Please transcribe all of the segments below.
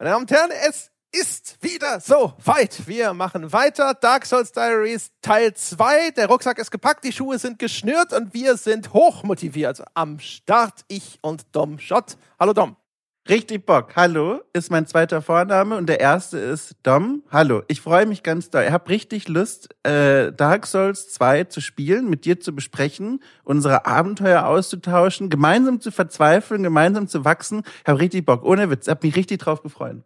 Meine Damen und Herren, es ist wieder so weit. Wir machen weiter. Dark Souls Diaries Teil 2. Der Rucksack ist gepackt, die Schuhe sind geschnürt und wir sind hochmotiviert. Am Start ich und Dom Schott. Hallo Dom. Richtig Bock. Hallo ist mein zweiter Vorname und der erste ist Dom. Hallo. Ich freue mich ganz doll. Ich habe richtig Lust, äh, Dark Souls 2 zu spielen, mit dir zu besprechen, unsere Abenteuer auszutauschen, gemeinsam zu verzweifeln, gemeinsam zu wachsen. Ich habe richtig Bock. Ohne Witz. Ich habe mich richtig drauf gefreut.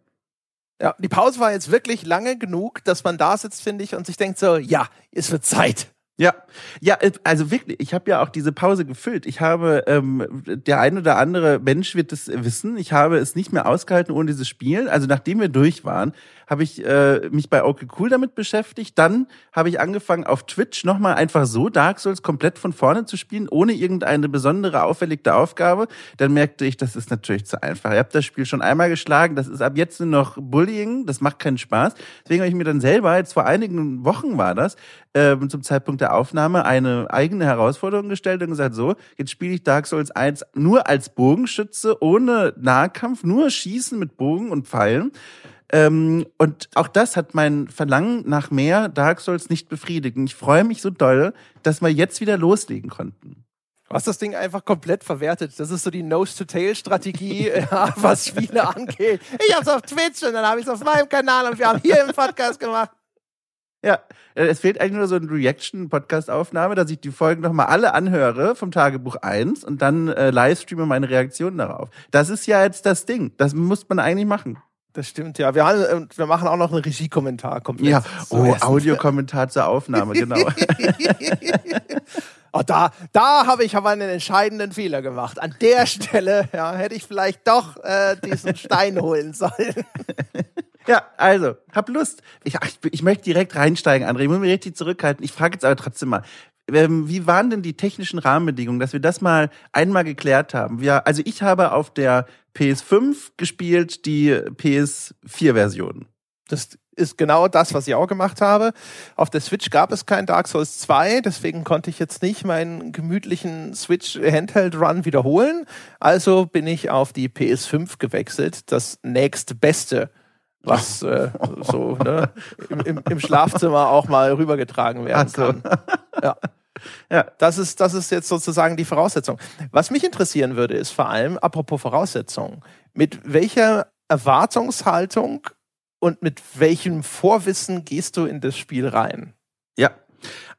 Ja, die Pause war jetzt wirklich lange genug, dass man da sitzt, finde ich, und sich denkt so, ja, es wird Zeit. Ja, ja, äh, also wirklich, ich habe ja auch diese Pause gefüllt. Ich habe, ähm, der ein oder andere Mensch wird es wissen, ich habe es nicht mehr ausgehalten ohne dieses Spiel. Also nachdem wir durch waren, habe ich äh, mich bei Okay Cool damit beschäftigt. Dann habe ich angefangen, auf Twitch nochmal einfach so Dark Souls komplett von vorne zu spielen, ohne irgendeine besondere auferlegte Aufgabe. Dann merkte ich, das ist natürlich zu einfach. Ich habe das Spiel schon einmal geschlagen, das ist ab jetzt nur noch Bullying, das macht keinen Spaß. Deswegen habe ich mir dann selber, jetzt vor einigen Wochen war das, äh, zum Zeitpunkt der Aufnahme, eine eigene Herausforderung gestellt und gesagt, so, jetzt spiele ich Dark Souls 1 nur als Bogenschütze, ohne Nahkampf, nur Schießen mit Bogen und Pfeilen. Ähm, und auch das hat mein Verlangen nach mehr Dark Souls nicht befriedigt. Und ich freue mich so doll, dass wir jetzt wieder loslegen konnten. Du hast das Ding einfach komplett verwertet. Das ist so die Nose-to-Tail-Strategie, was Spiele angeht. Ich hab's auf Twitch und dann habe ich es auf meinem Kanal und wir haben hier im Podcast gemacht. Ja, äh, es fehlt eigentlich nur so eine Reaction-Podcast-Aufnahme, dass ich die Folgen nochmal alle anhöre vom Tagebuch 1 und dann äh, livestreame meine Reaktion darauf. Das ist ja jetzt das Ding. Das muss man eigentlich machen. Das stimmt, ja. Wir, haben, wir machen auch noch einen Regiekommentar komplett. Ja, oh, Audiokommentar zur Aufnahme, genau. oh, da da habe ich aber einen entscheidenden Fehler gemacht. An der Stelle ja, hätte ich vielleicht doch äh, diesen Stein holen sollen. Ja, also, hab Lust. Ich, ich, ich möchte direkt reinsteigen, André. Ich muss mich richtig zurückhalten. Ich frage jetzt aber trotzdem mal, ähm, wie waren denn die technischen Rahmenbedingungen, dass wir das mal einmal geklärt haben? Wir, also ich habe auf der PS5 gespielt, die PS4-Version. Das ist genau das, was ich auch gemacht habe. Auf der Switch gab es kein Dark Souls 2, deswegen konnte ich jetzt nicht meinen gemütlichen Switch Handheld Run wiederholen. Also bin ich auf die PS5 gewechselt, das nächste Beste, was äh, so ne, im, im, im, Schlafzimmer auch mal rübergetragen werden kann. Ja. Ja, das ist, das ist jetzt sozusagen die Voraussetzung. Was mich interessieren würde, ist vor allem, apropos Voraussetzungen, mit welcher Erwartungshaltung und mit welchem Vorwissen gehst du in das Spiel rein? Ja,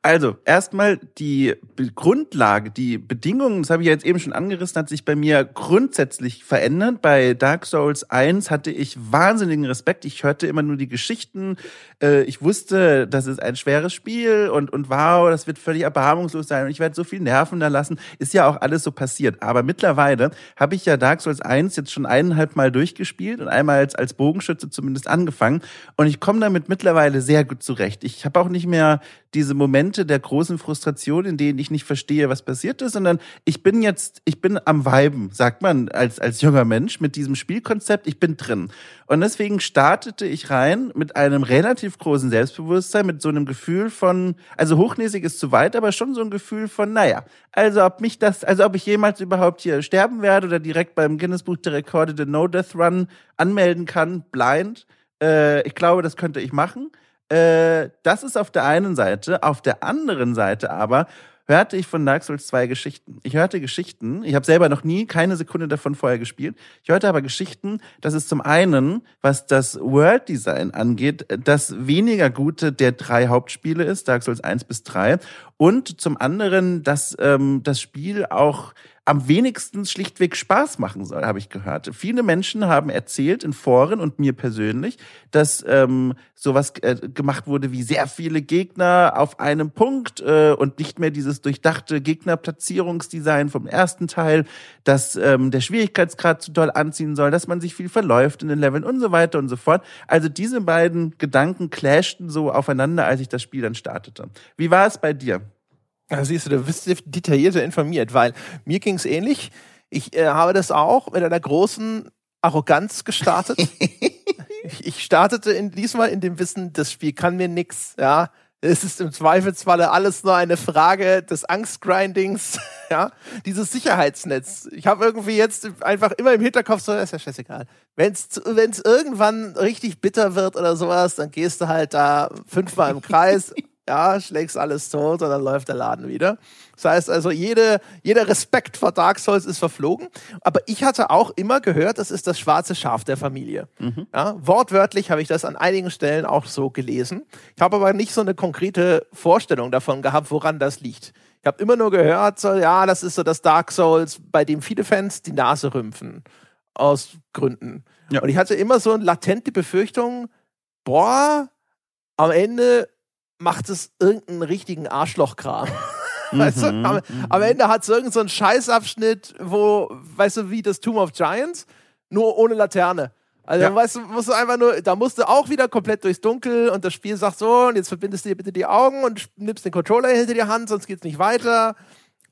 also, erstmal die Grundlage, die Bedingungen, das habe ich ja jetzt eben schon angerissen, hat sich bei mir grundsätzlich verändert. Bei Dark Souls 1 hatte ich wahnsinnigen Respekt. Ich hörte immer nur die Geschichten. Äh, ich wusste, das ist ein schweres Spiel und, und wow, das wird völlig erbarmungslos sein und ich werde so viel Nerven da lassen. Ist ja auch alles so passiert. Aber mittlerweile habe ich ja Dark Souls 1 jetzt schon eineinhalb Mal durchgespielt und einmal als, als Bogenschütze zumindest angefangen. Und ich komme damit mittlerweile sehr gut zurecht. Ich habe auch nicht mehr diese Momente der großen Frustration, in denen ich nicht verstehe, was passiert ist, sondern ich bin jetzt, ich bin am Weiben, sagt man als, als junger Mensch mit diesem Spielkonzept, ich bin drin. Und deswegen startete ich rein mit einem relativ großen Selbstbewusstsein, mit so einem Gefühl von, also hochnäsig ist zu weit, aber schon so ein Gefühl von, naja, also ob mich das, also ob ich jemals überhaupt hier sterben werde oder direkt beim Guinness Buch der Rekorde den No Death Run anmelden kann, blind. Äh, ich glaube, das könnte ich machen. Äh, das ist auf der einen Seite. Auf der anderen Seite aber hörte ich von Dark Souls 2 Geschichten. Ich hörte Geschichten, ich habe selber noch nie keine Sekunde davon vorher gespielt. Ich hörte aber Geschichten, dass es zum einen, was das World Design angeht, das weniger gute der drei Hauptspiele ist, Dark Souls 1 bis 3. Und zum anderen, dass ähm, das Spiel auch am wenigsten schlichtweg Spaß machen soll, habe ich gehört. Viele Menschen haben erzählt in Foren und mir persönlich, dass ähm, sowas äh, gemacht wurde wie sehr viele Gegner auf einem Punkt äh, und nicht mehr dieses durchdachte Gegnerplatzierungsdesign vom ersten Teil, dass ähm, der Schwierigkeitsgrad zu doll anziehen soll, dass man sich viel verläuft in den Leveln und so weiter und so fort. Also diese beiden Gedanken clashten so aufeinander, als ich das Spiel dann startete. Wie war es bei dir? Ja, siehst du, du bist detaillierter informiert, weil mir ging es ähnlich. Ich äh, habe das auch mit einer großen Arroganz gestartet. ich, ich startete in, diesmal in dem Wissen, das Spiel kann mir nix, ja. Es ist im Zweifelsfalle alles nur eine Frage des Angstgrindings, ja, dieses Sicherheitsnetz. Ich habe irgendwie jetzt einfach immer im Hinterkopf so, ist ja scheißegal. Wenn es irgendwann richtig bitter wird oder sowas, dann gehst du halt da fünfmal im Kreis, ja, schlägst alles tot und dann läuft der Laden wieder. Das heißt also, jede, jeder Respekt vor Dark Souls ist verflogen. Aber ich hatte auch immer gehört, das ist das schwarze Schaf der Familie. Mhm. Ja, wortwörtlich habe ich das an einigen Stellen auch so gelesen. Ich habe aber nicht so eine konkrete Vorstellung davon gehabt, woran das liegt. Ich habe immer nur gehört, so, ja, das ist so das Dark Souls, bei dem viele Fans die Nase rümpfen. Aus Gründen. Ja. Und ich hatte immer so eine latente Befürchtung, boah, am Ende macht es irgendeinen richtigen Arschlochkram. weißt du? Mhm, am, am, mhm. Ende hat es irgendeinen so Scheißabschnitt, wo, weißt du, wie das Tomb of Giants, nur ohne Laterne. Also, ja. weißt du, musst du einfach nur, da musst du auch wieder komplett durchs Dunkel und das Spiel sagt so, und jetzt verbindest du dir bitte die Augen und nimmst den Controller hinter die Hand, sonst geht's nicht weiter.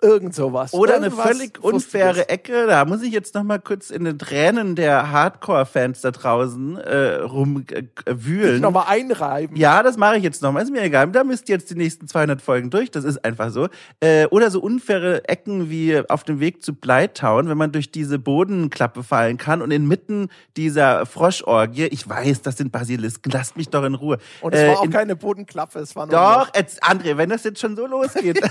Irgend sowas. Oder Irgendwas eine völlig unfaire Ecke. Da muss ich jetzt noch mal kurz in den Tränen der Hardcore-Fans da draußen äh, rumwühlen. Äh, noch mal einreiben. Ja, das mache ich jetzt noch mal. Ist mir egal. Da müsst ihr jetzt die nächsten 200 Folgen durch. Das ist einfach so. Äh, oder so unfaire Ecken wie auf dem Weg zu Bleitown, wenn man durch diese Bodenklappe fallen kann und inmitten dieser Froschorgie, ich weiß, das sind Basilisken, lasst mich doch in Ruhe. Und es war äh, auch keine Bodenklappe, es war nur Doch, jetzt, André, wenn das jetzt schon so losgeht.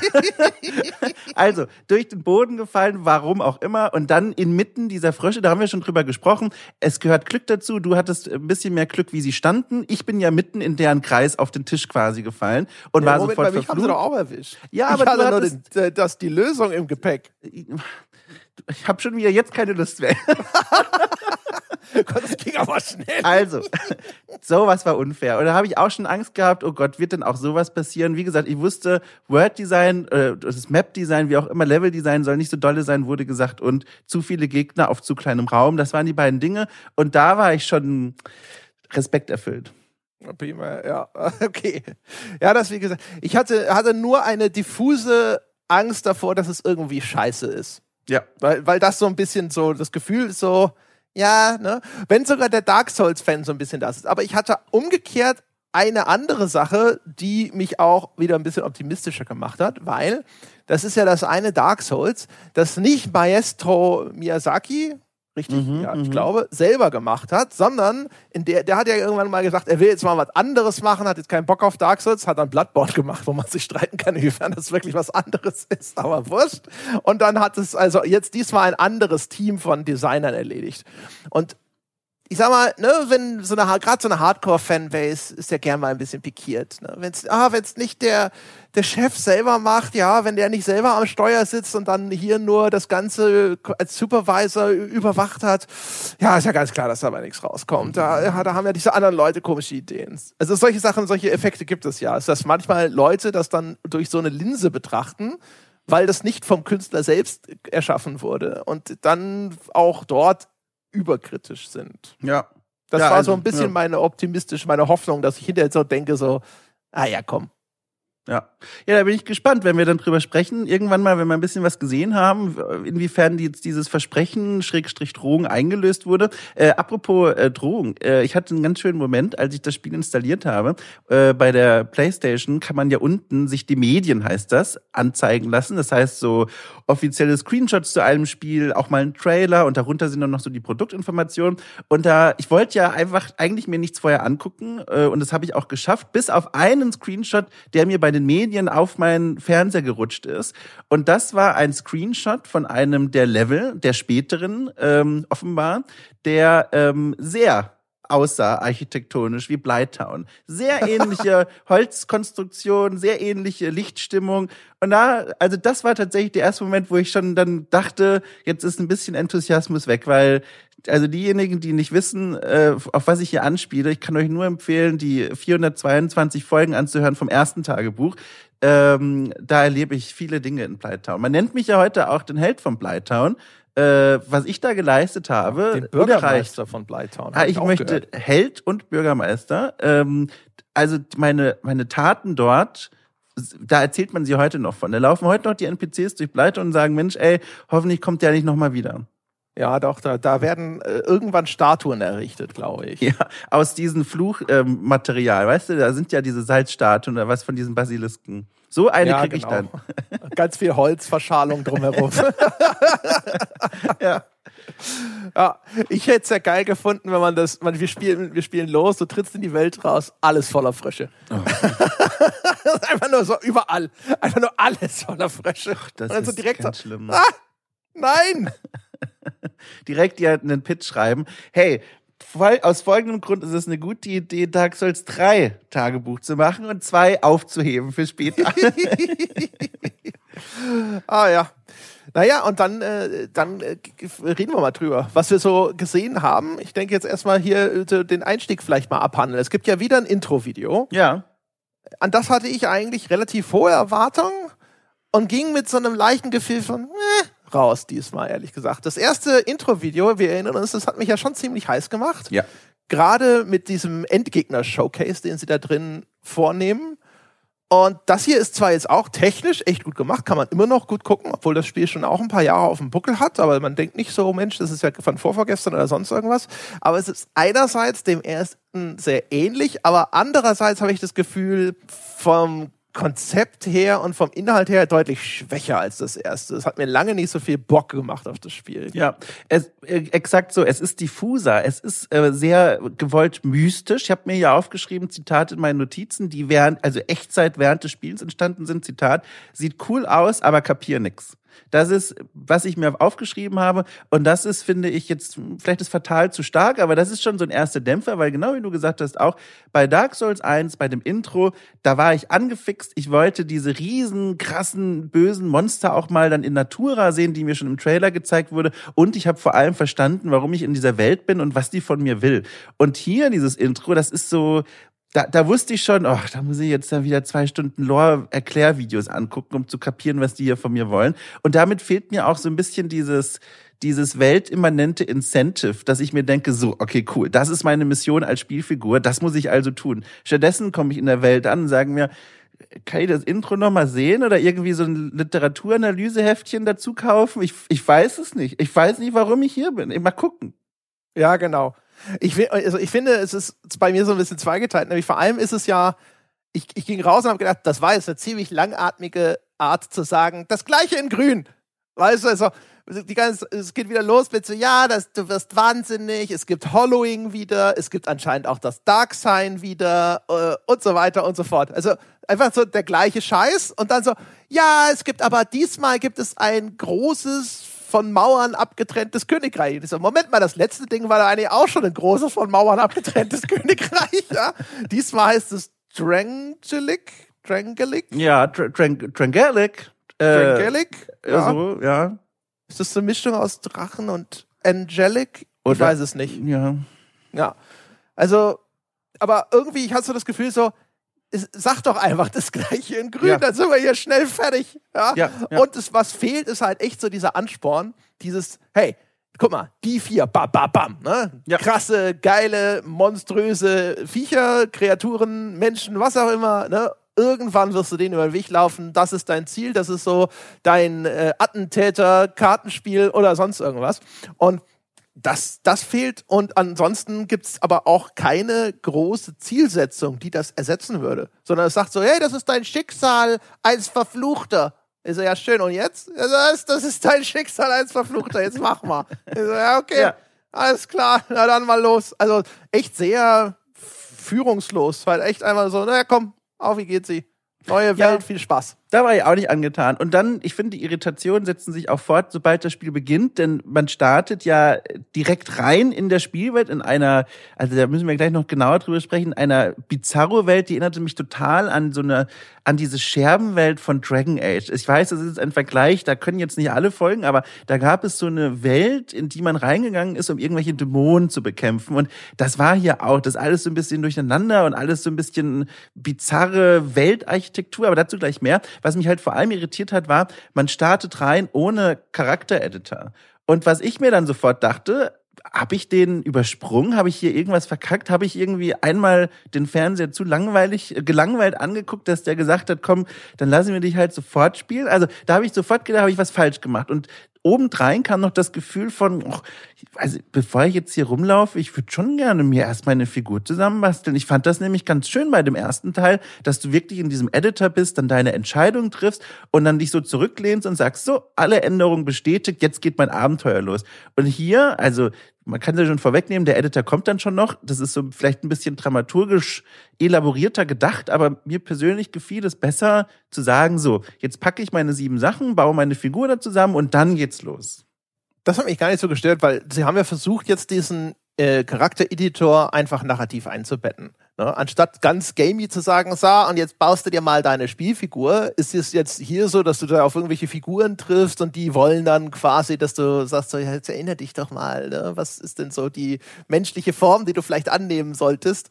Also, durch den Boden gefallen, warum auch immer. Und dann inmitten dieser Frösche, da haben wir schon drüber gesprochen, es gehört Glück dazu. Du hattest ein bisschen mehr Glück, wie sie standen. Ich bin ja mitten in deren Kreis auf den Tisch quasi gefallen und ja, war Moment, sofort bei mich haben sie doch auch erwischt. Ja, aber ich hatte nur den, äh, das, die Lösung im Gepäck. Ich habe schon wieder jetzt keine Lust mehr. Gott, das ging aber schnell. Also, sowas war unfair. Und da habe ich auch schon Angst gehabt, oh Gott, wird denn auch sowas passieren? Wie gesagt, ich wusste, Word-Design, äh, das Map-Design, wie auch immer, Level-Design soll nicht so dolle sein, wurde gesagt. Und zu viele Gegner auf zu kleinem Raum. Das waren die beiden Dinge. Und da war ich schon Respekt erfüllt. Prima, ja, okay. Ja, das wie gesagt, ich hatte, hatte nur eine diffuse Angst davor, dass es irgendwie scheiße ist. Ja. Weil, weil das so ein bisschen so, das Gefühl ist so, ja, ne? Wenn sogar der Dark Souls-Fan so ein bisschen das ist. Aber ich hatte umgekehrt eine andere Sache, die mich auch wieder ein bisschen optimistischer gemacht hat, weil das ist ja das eine Dark Souls, das nicht Maestro Miyazaki, richtig, mhm, ja, ich mhm. glaube, selber gemacht hat, sondern in der, der hat ja irgendwann mal gesagt, er will jetzt mal was anderes machen, hat jetzt keinen Bock auf Dark Souls, hat dann Bloodborne gemacht, wo man sich streiten kann, inwiefern das wirklich was anderes ist, aber wurscht. Und dann hat es also jetzt diesmal ein anderes Team von Designern erledigt. Und ich sag mal, ne, wenn so eine gerade so eine Hardcore-Fanbase ist ja gern mal ein bisschen pikiert. Ne? Wenn es ah, wenn's nicht der der Chef selber macht, ja, wenn der nicht selber am Steuer sitzt und dann hier nur das Ganze als Supervisor überwacht hat, ja, ist ja ganz klar, dass da aber nichts rauskommt. Da, ja, da haben ja diese anderen Leute komische Ideen. Also solche Sachen, solche Effekte gibt es ja. Ist dass manchmal Leute das dann durch so eine Linse betrachten weil das nicht vom Künstler selbst erschaffen wurde und dann auch dort überkritisch sind. Ja. Das ja, war also, so ein bisschen ja. meine optimistische, meine Hoffnung, dass ich hinterher so denke, so, ah ja, komm, ja. Ja, da bin ich gespannt, wenn wir dann drüber sprechen. Irgendwann mal, wenn wir ein bisschen was gesehen haben, inwiefern jetzt dieses Versprechen, Schrägstrich Drohung eingelöst wurde. Äh, apropos äh, Drohung. Äh, ich hatte einen ganz schönen Moment, als ich das Spiel installiert habe. Äh, bei der Playstation kann man ja unten sich die Medien, heißt das, anzeigen lassen. Das heißt so offizielle Screenshots zu einem Spiel, auch mal ein Trailer und darunter sind dann noch so die Produktinformationen. Und da, ich wollte ja einfach eigentlich mir nichts vorher angucken äh, und das habe ich auch geschafft, bis auf einen Screenshot, der mir bei den Medien auf meinen Fernseher gerutscht ist. Und das war ein Screenshot von einem der Level, der späteren ähm, offenbar, der ähm, sehr aussah architektonisch wie Blytown. Sehr ähnliche Holzkonstruktion, sehr ähnliche Lichtstimmung. Und da, also das war tatsächlich der erste Moment, wo ich schon dann dachte, jetzt ist ein bisschen Enthusiasmus weg, weil also diejenigen, die nicht wissen, äh, auf was ich hier anspiele, ich kann euch nur empfehlen, die 422 Folgen anzuhören vom ersten Tagebuch. Ähm, da erlebe ich viele Dinge in Blytown. Man nennt mich ja heute auch den Held von Blytown, äh, was ich da geleistet habe. Den Bürgermeister von Blytown. Ah, ich, ich möchte gehört. Held und Bürgermeister. Ähm, also meine, meine Taten dort, da erzählt man sie heute noch von. Da laufen heute noch die NPCs durch Blytown und sagen, Mensch, ey, hoffentlich kommt der nicht nochmal wieder. Ja, doch, da, da werden äh, irgendwann Statuen errichtet, glaube ich. Ja, aus diesem Fluchmaterial, ähm, weißt du, da sind ja diese Salzstatuen oder was von diesen Basilisken. So eine ja, kriege genau. ich dann. Ganz viel Holzverschalung drumherum. ja. Ja, ich hätte es ja geil gefunden, wenn man das, man, wir spielen, wir spielen los, du trittst in die Welt raus, alles voller Frösche. Oh. einfach nur so überall, einfach nur alles voller Frösche. Ach, das ist so direkt ganz so, schlimm. Ah, nein! direkt dir einen Pitch schreiben. Hey, aus folgendem Grund ist es eine gute Idee, Dark Souls 3 Tagebuch zu machen und zwei aufzuheben für später. ah ja. Naja, und dann, äh, dann äh, reden wir mal drüber, was wir so gesehen haben. Ich denke jetzt erstmal hier äh, den Einstieg vielleicht mal abhandeln. Es gibt ja wieder ein Intro-Video. Ja. An das hatte ich eigentlich relativ hohe Erwartungen und ging mit so einem leichten Gefühl von, äh, raus diesmal, ehrlich gesagt. Das erste Intro-Video, wir erinnern uns, das hat mich ja schon ziemlich heiß gemacht. Ja. Gerade mit diesem Endgegner-Showcase, den sie da drin vornehmen. Und das hier ist zwar jetzt auch technisch echt gut gemacht, kann man immer noch gut gucken, obwohl das Spiel schon auch ein paar Jahre auf dem Buckel hat, aber man denkt nicht so, Mensch, das ist ja von vorvorgestern oder sonst irgendwas. Aber es ist einerseits dem ersten sehr ähnlich, aber andererseits habe ich das Gefühl, vom Konzept her und vom Inhalt her deutlich schwächer als das erste. Es hat mir lange nicht so viel Bock gemacht auf das Spiel. Ja, es, äh, exakt so. Es ist diffuser. Es ist äh, sehr gewollt mystisch. Ich habe mir ja aufgeschrieben, Zitat in meinen Notizen, die während, also Echtzeit während des Spiels entstanden sind. Zitat, sieht cool aus, aber kapier nix. Das ist, was ich mir aufgeschrieben habe. Und das ist, finde ich, jetzt, vielleicht ist fatal zu stark, aber das ist schon so ein erster Dämpfer, weil genau wie du gesagt hast, auch bei Dark Souls 1, bei dem Intro, da war ich angefixt. Ich wollte diese riesen, krassen, bösen Monster auch mal dann in Natura sehen, die mir schon im Trailer gezeigt wurde. Und ich habe vor allem verstanden, warum ich in dieser Welt bin und was die von mir will. Und hier dieses Intro, das ist so, da, da wusste ich schon, oh, da muss ich jetzt dann wieder zwei Stunden Lore-Erklärvideos angucken, um zu kapieren, was die hier von mir wollen. Und damit fehlt mir auch so ein bisschen dieses, dieses weltimmanente Incentive, dass ich mir denke, so, okay, cool, das ist meine Mission als Spielfigur, das muss ich also tun. Stattdessen komme ich in der Welt an und sagen mir, kann ich das Intro nochmal sehen oder irgendwie so ein Literaturanalyseheftchen dazu kaufen? Ich, ich weiß es nicht. Ich weiß nicht, warum ich hier bin. Mal gucken. Ja, genau. Ich, also ich finde, es ist bei mir so ein bisschen zweigeteilt. Nämlich vor allem ist es ja, ich, ich ging raus und habe gedacht, das war jetzt eine ziemlich langatmige Art zu sagen, das gleiche in grün. Weißt du, also, die ganze, es geht wieder los mit so, ja, das, du wirst wahnsinnig, es gibt Hollowing wieder, es gibt anscheinend auch das Dark Sign wieder äh, und so weiter und so fort. Also einfach so der gleiche Scheiß und dann so, ja, es gibt aber diesmal gibt es ein großes von Mauern abgetrenntes Königreich. Ich so, Moment mal, das letzte Ding war da eigentlich auch schon ein großes von Mauern abgetrenntes Königreich. Ja? Diesmal heißt es Drangelic. Drangelic? Ja, Drangelic. Äh, Drangelic? Ja. So, ja. Ist das eine Mischung aus Drachen und Angelic? Oder, ich weiß es nicht. Ja. Ja. Also, aber irgendwie, ich hatte so das Gefühl so, sag doch einfach das gleiche in grün, ja. dann sind wir hier schnell fertig. Ja? ja, ja. Und das, was fehlt, ist halt echt so dieser Ansporn, dieses, hey, guck mal, die vier, bam, bam, bam, ne? Ja. Krasse, geile, monströse Viecher, Kreaturen, Menschen, was auch immer, ne? Irgendwann wirst du denen über den Weg laufen. Das ist dein Ziel. Das ist so dein äh, Attentäter, Kartenspiel oder sonst irgendwas. Und das, das fehlt und ansonsten gibt es aber auch keine große Zielsetzung, die das ersetzen würde, sondern es sagt so, hey, das ist dein Schicksal als Verfluchter. Ich so, ja, schön, und jetzt? Das ist, das ist dein Schicksal als Verfluchter, jetzt mach mal. Ich so, ja, okay, ja. alles klar, na dann mal los. Also echt sehr führungslos, weil echt einmal so, naja, komm, auf, wie geht sie? Neue Welt, ja. viel Spaß. Da war ich auch nicht angetan. Und dann, ich finde, die Irritationen setzen sich auch fort, sobald das Spiel beginnt, denn man startet ja direkt rein in der Spielwelt, in einer, also da müssen wir gleich noch genauer drüber sprechen, einer Bizarro-Welt, die erinnerte mich total an so eine, an diese Scherbenwelt von Dragon Age. Ich weiß, das ist ein Vergleich, da können jetzt nicht alle folgen, aber da gab es so eine Welt, in die man reingegangen ist, um irgendwelche Dämonen zu bekämpfen. Und das war hier auch, das alles so ein bisschen durcheinander und alles so ein bisschen bizarre Weltarchitektur, aber dazu gleich mehr. Was mich halt vor allem irritiert hat, war, man startet rein ohne Charaktereditor. Und was ich mir dann sofort dachte, habe ich den übersprungen? Habe ich hier irgendwas verkackt? Habe ich irgendwie einmal den Fernseher zu langweilig, äh, gelangweilt angeguckt, dass der gesagt hat, komm, dann lassen wir dich halt sofort spielen? Also da habe ich sofort gedacht, habe ich was falsch gemacht. Und obendrein kam noch das Gefühl von, oh, also bevor ich jetzt hier rumlaufe, ich würde schon gerne mir erstmal eine Figur zusammenbasteln. Ich fand das nämlich ganz schön bei dem ersten Teil, dass du wirklich in diesem Editor bist, dann deine Entscheidung triffst und dann dich so zurücklehnst und sagst, so, alle Änderungen bestätigt, jetzt geht mein Abenteuer los. Und hier, also man kann ja schon vorwegnehmen, der Editor kommt dann schon noch. Das ist so vielleicht ein bisschen dramaturgisch elaborierter gedacht, aber mir persönlich gefiel es besser zu sagen, so, jetzt packe ich meine sieben Sachen, baue meine Figur da zusammen und dann geht's los. Das hat mich gar nicht so gestört, weil sie haben ja versucht, jetzt diesen äh, Charaktereditor einfach narrativ einzubetten. Ne? Anstatt ganz gamey zu sagen, so, und jetzt baust du dir mal deine Spielfigur, ist es jetzt hier so, dass du da auf irgendwelche Figuren triffst und die wollen dann quasi, dass du sagst, so, jetzt erinnere dich doch mal, ne? was ist denn so die menschliche Form, die du vielleicht annehmen solltest?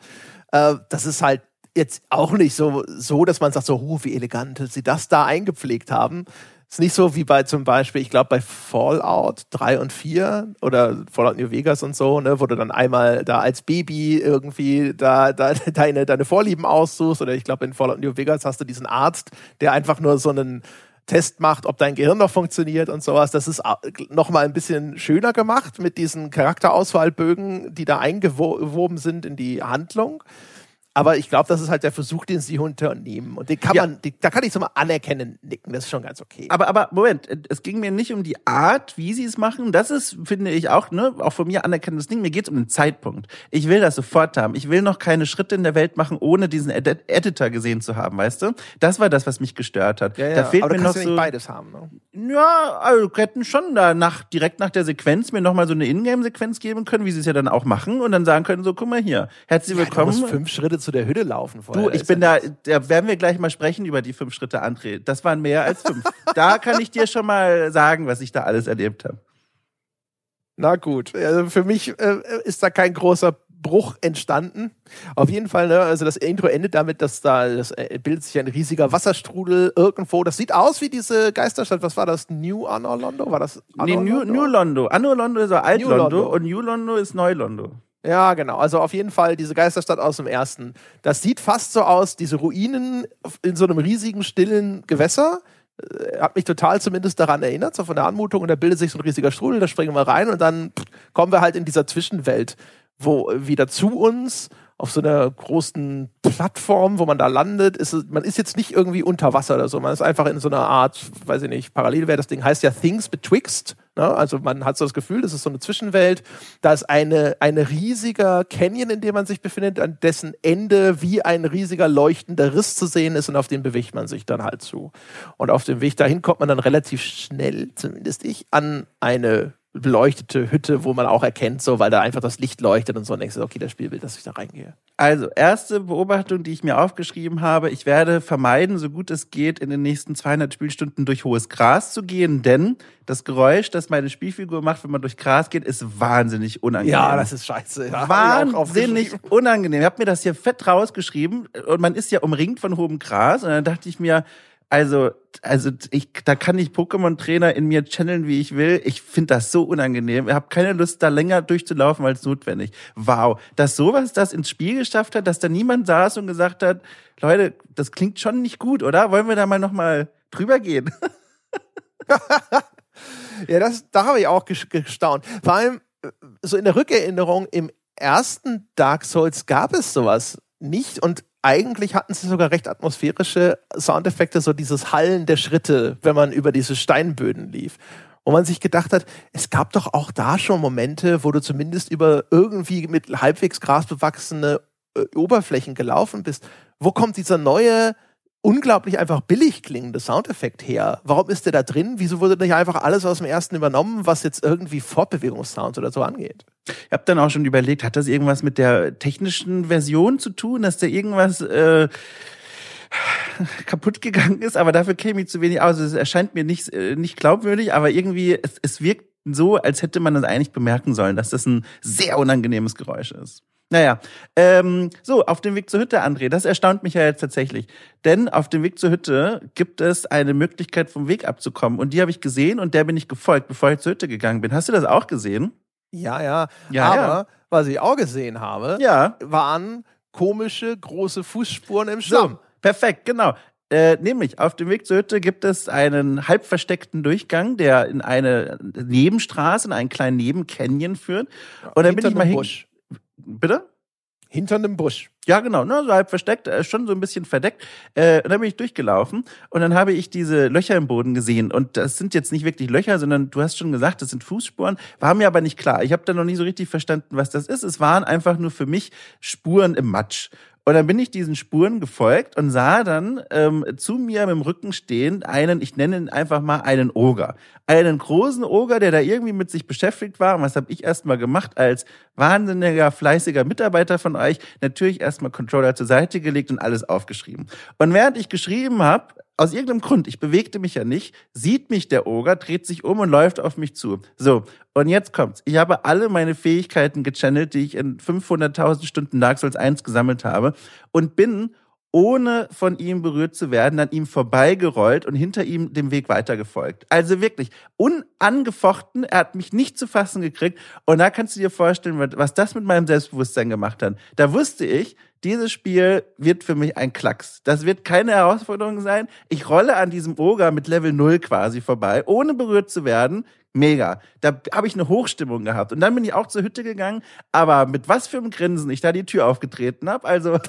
Äh, das ist halt jetzt auch nicht so, so dass man sagt, so, oh, wie elegant sie das da eingepflegt haben. Ist nicht so wie bei zum Beispiel, ich glaube, bei Fallout 3 und 4 oder Fallout New Vegas und so, ne, wo du dann einmal da als Baby irgendwie da, da deine, deine Vorlieben aussuchst. Oder ich glaube, in Fallout New Vegas hast du diesen Arzt, der einfach nur so einen Test macht, ob dein Gehirn noch funktioniert und sowas. Das ist noch mal ein bisschen schöner gemacht mit diesen Charakterauswahlbögen, die da eingewoben sind in die Handlung. Aber ich glaube, das ist halt der Versuch, den sie unternehmen. Und den kann ja. man, die, da kann ich so mal anerkennen, nicken. Das ist schon ganz okay. Aber, aber Moment, es ging mir nicht um die Art, wie sie es machen. Das ist, finde ich auch, ne, auch von mir anerkennendes Ding. Mir geht es um den Zeitpunkt. Ich will das sofort haben. Ich will noch keine Schritte in der Welt machen, ohne diesen Ed Editor gesehen zu haben, weißt du? Das war das, was mich gestört hat. Ja, ja. Da fehlt aber mir noch ja so. beides haben, ne? Ja, also hätten schon da nach, direkt nach der Sequenz mir nochmal so eine Ingame-Sequenz geben können, wie sie es ja dann auch machen und dann sagen können, so, guck mal hier, herzlich willkommen. Ja, fünf Schritte zu der Hütte laufen vorher. Du, ich bin da, da werden wir gleich mal sprechen über die fünf Schritte, André. Das waren mehr als fünf. da kann ich dir schon mal sagen, was ich da alles erlebt habe. Na gut, also für mich äh, ist da kein großer Bruch entstanden. Auf jeden Fall, ne, also das Intro endet damit, dass da das äh, bildet sich ein riesiger Wasserstrudel irgendwo. Das sieht aus wie diese Geisterstadt. Was war das? New Anno Londo? War das? Anno nee, New, Londo? New Londo. Anno Londo ist Alt Londo und New Londo ist Neu Londo. Ja, genau. Also auf jeden Fall diese Geisterstadt aus dem ersten. Das sieht fast so aus, diese Ruinen in so einem riesigen, stillen Gewässer. Äh, hat mich total zumindest daran erinnert, so von der Anmutung. Und da bildet sich so ein riesiger Strudel, da springen wir rein und dann kommen wir halt in dieser Zwischenwelt, wo wieder zu uns auf so einer großen Plattform, wo man da landet, ist man ist jetzt nicht irgendwie unter Wasser oder so, man ist einfach in so einer Art, weiß ich nicht, Parallelwelt, das Ding heißt ja Things Betwixt, ne? also man hat so das Gefühl, das ist so eine Zwischenwelt, da ist eine, eine riesiger Canyon, in dem man sich befindet, an dessen Ende wie ein riesiger leuchtender Riss zu sehen ist und auf den bewegt man sich dann halt zu. Und auf dem Weg dahin kommt man dann relativ schnell, zumindest ich, an eine beleuchtete Hütte, wo man auch erkennt, so, weil da einfach das Licht leuchtet und so, und denkst du, okay, das Spielbild, dass ich da reingehe. Also, erste Beobachtung, die ich mir aufgeschrieben habe, ich werde vermeiden, so gut es geht, in den nächsten 200 Spielstunden durch hohes Gras zu gehen, denn das Geräusch, das meine Spielfigur macht, wenn man durch Gras geht, ist wahnsinnig unangenehm. Ja, das ist scheiße. Ja, wahnsinnig unangenehm. Ich habe mir das hier fett rausgeschrieben und man ist ja umringt von hohem Gras und dann dachte ich mir, also, also ich, da kann ich Pokémon-Trainer in mir channeln, wie ich will. Ich finde das so unangenehm. Ich habe keine Lust, da länger durchzulaufen als notwendig. Wow, dass sowas das ins Spiel geschafft hat, dass da niemand saß und gesagt hat, Leute, das klingt schon nicht gut, oder? Wollen wir da mal noch mal drüber gehen? ja, das, da habe ich auch gestaunt. Vor allem äh, so in der Rückerinnerung im ersten Dark Souls gab es sowas nicht und eigentlich hatten sie sogar recht atmosphärische Soundeffekte, so dieses Hallen der Schritte, wenn man über diese Steinböden lief. Wo man sich gedacht hat, es gab doch auch da schon Momente, wo du zumindest über irgendwie mit halbwegs grasbewachsene äh, Oberflächen gelaufen bist. Wo kommt dieser neue unglaublich einfach billig klingende Soundeffekt her? Warum ist der da drin? Wieso wurde nicht einfach alles aus dem ersten übernommen, was jetzt irgendwie Fortbewegungssounds oder so angeht? Ich habe dann auch schon überlegt, hat das irgendwas mit der technischen Version zu tun, dass da irgendwas äh, kaputt gegangen ist, aber dafür käme ich zu wenig aus. Es erscheint mir nicht, äh, nicht glaubwürdig, aber irgendwie, es, es wirkt so, als hätte man das eigentlich bemerken sollen, dass das ein sehr unangenehmes Geräusch ist. Naja, ähm, so, auf dem Weg zur Hütte, André, das erstaunt mich ja jetzt tatsächlich. Denn auf dem Weg zur Hütte gibt es eine Möglichkeit, vom Weg abzukommen. Und die habe ich gesehen und der bin ich gefolgt, bevor ich zur Hütte gegangen bin. Hast du das auch gesehen? Ja, ja. ja Aber ja. was ich auch gesehen habe, ja. waren komische, große Fußspuren im Schlamm. So, perfekt, genau. Äh, nämlich, auf dem Weg zur Hütte gibt es einen halb versteckten Durchgang, der in eine Nebenstraße, in einen kleinen Nebencanyon führt. Und dann bin ich mal hin. Busch. Bitte? Hinter einem Busch. Ja, genau, ne, so halb versteckt, äh, schon so ein bisschen verdeckt. Äh, und dann bin ich durchgelaufen und dann habe ich diese Löcher im Boden gesehen. Und das sind jetzt nicht wirklich Löcher, sondern du hast schon gesagt, das sind Fußspuren. War mir aber nicht klar. Ich habe da noch nicht so richtig verstanden, was das ist. Es waren einfach nur für mich Spuren im Matsch. Und dann bin ich diesen Spuren gefolgt und sah dann ähm, zu mir mit dem Rücken stehen einen, ich nenne ihn einfach mal einen Oger. Einen großen Oger, der da irgendwie mit sich beschäftigt war. Und was habe ich erstmal gemacht als wahnsinniger, fleißiger Mitarbeiter von euch? Natürlich erstmal Controller zur Seite gelegt und alles aufgeschrieben. Und während ich geschrieben habe, aus irgendeinem Grund, ich bewegte mich ja nicht, sieht mich der Oger, dreht sich um und läuft auf mich zu. So, und jetzt kommt's. Ich habe alle meine Fähigkeiten gechannelt, die ich in 500.000 Stunden Dark Souls 1 gesammelt habe und bin ohne von ihm berührt zu werden, an ihm vorbeigerollt und hinter ihm dem Weg weitergefolgt. Also wirklich unangefochten, er hat mich nicht zu fassen gekriegt und da kannst du dir vorstellen, was das mit meinem Selbstbewusstsein gemacht hat. Da wusste ich, dieses Spiel wird für mich ein Klacks. Das wird keine Herausforderung sein. Ich rolle an diesem Oger mit Level 0 quasi vorbei, ohne berührt zu werden. Mega. Da habe ich eine Hochstimmung gehabt. Und dann bin ich auch zur Hütte gegangen, aber mit was für einem Grinsen ich da die Tür aufgetreten habe. Also,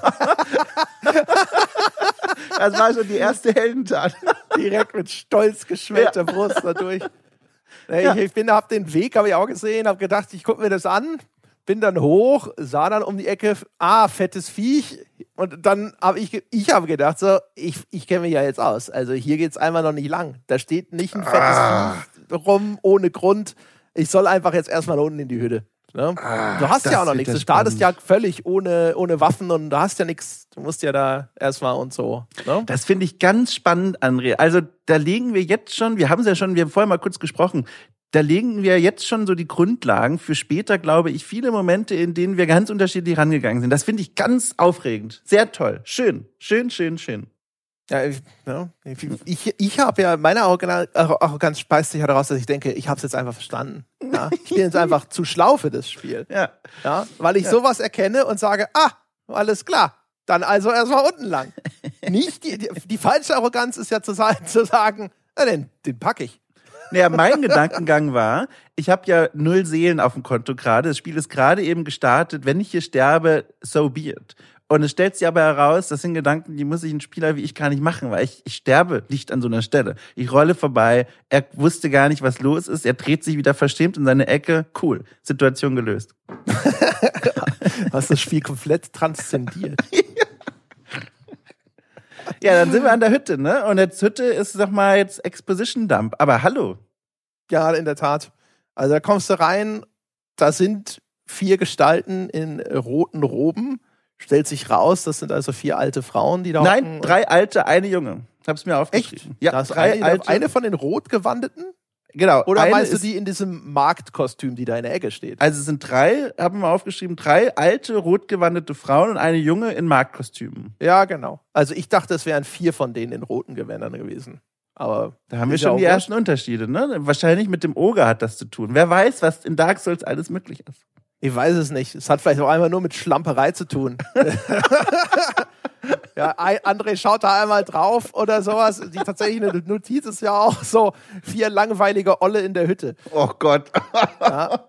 das war schon die erste Heldentat. Direkt mit stolz geschwellter ja. Brust dadurch. Ich, ja. ich bin, hab den Weg, habe ich auch gesehen, habe gedacht, ich gucke mir das an, bin dann hoch, sah dann um die Ecke, ah, fettes Viech. Und dann habe ich, ich habe gedacht, so, ich, ich kenne mich ja jetzt aus. Also hier geht es einmal noch nicht lang. Da steht nicht ein fettes ah. Viech rum, ohne Grund. Ich soll einfach jetzt erstmal unten in die Hütte. Ne? Ah, du hast ja auch noch nichts. Du startest ja völlig ohne, ohne Waffen und du hast ja nichts. Du musst ja da erstmal und so. Ne? Das finde ich ganz spannend, André. Also da legen wir jetzt schon, wir haben es ja schon, wir haben vorher mal kurz gesprochen, da legen wir jetzt schon so die Grundlagen für später, glaube ich, viele Momente, in denen wir ganz unterschiedlich rangegangen sind. Das finde ich ganz aufregend. Sehr toll. Schön, schön, schön, schön. Ja, ich, ja, ich, ich habe ja, meine Arroganz speist sich daraus, dass ich denke, ich habe es jetzt einfach verstanden. Ja? Ich bin jetzt einfach zu schlau für das Spiel. Ja. Ja, weil ich sowas erkenne und sage, ah, alles klar, dann also erstmal unten lang. Nicht die, die, die, falsche Arroganz ist ja zu, zu sagen, na, den, den packe ich. Naja, mein Gedankengang war, ich habe ja null Seelen auf dem Konto gerade. Das Spiel ist gerade eben gestartet. Wenn ich hier sterbe, so be it. Und es stellt sich aber heraus, das sind Gedanken, die muss ich ein Spieler wie ich gar nicht machen, weil ich, ich sterbe nicht an so einer Stelle. Ich rolle vorbei, er wusste gar nicht, was los ist, er dreht sich wieder verstimmt in seine Ecke. Cool, Situation gelöst. Hast das Spiel komplett transzendiert. Ja, dann sind wir an der Hütte, ne? Und jetzt Hütte ist, sag mal, jetzt Exposition Dump. Aber hallo. Ja, in der Tat. Also da kommst du rein, da sind vier Gestalten in roten Roben. Stellt sich raus, das sind also vier alte Frauen, die da Nein, drei alte, eine junge. Hab's mir aufgeschrieben. Echt? Ja, drei eine, alte. eine von den Rotgewandeten? Genau. Oder meinst du die in diesem Marktkostüm, die da in der Ecke steht? Also es sind drei, haben wir aufgeschrieben, drei alte, rotgewandete Frauen und eine junge in Marktkostümen. Ja, genau. Also ich dachte, es wären vier von denen in roten Gewändern gewesen. Aber da haben wir schon die ersten Unterschiede, ne? Wahrscheinlich mit dem Oger hat das zu tun. Wer weiß, was in Dark Souls alles möglich ist. Ich weiß es nicht. Es hat vielleicht auch einmal nur mit Schlamperei zu tun. Ja, André schaut da einmal drauf oder sowas. Die tatsächliche Notiz ist ja auch so vier langweilige Olle in der Hütte. Oh Gott. Ja.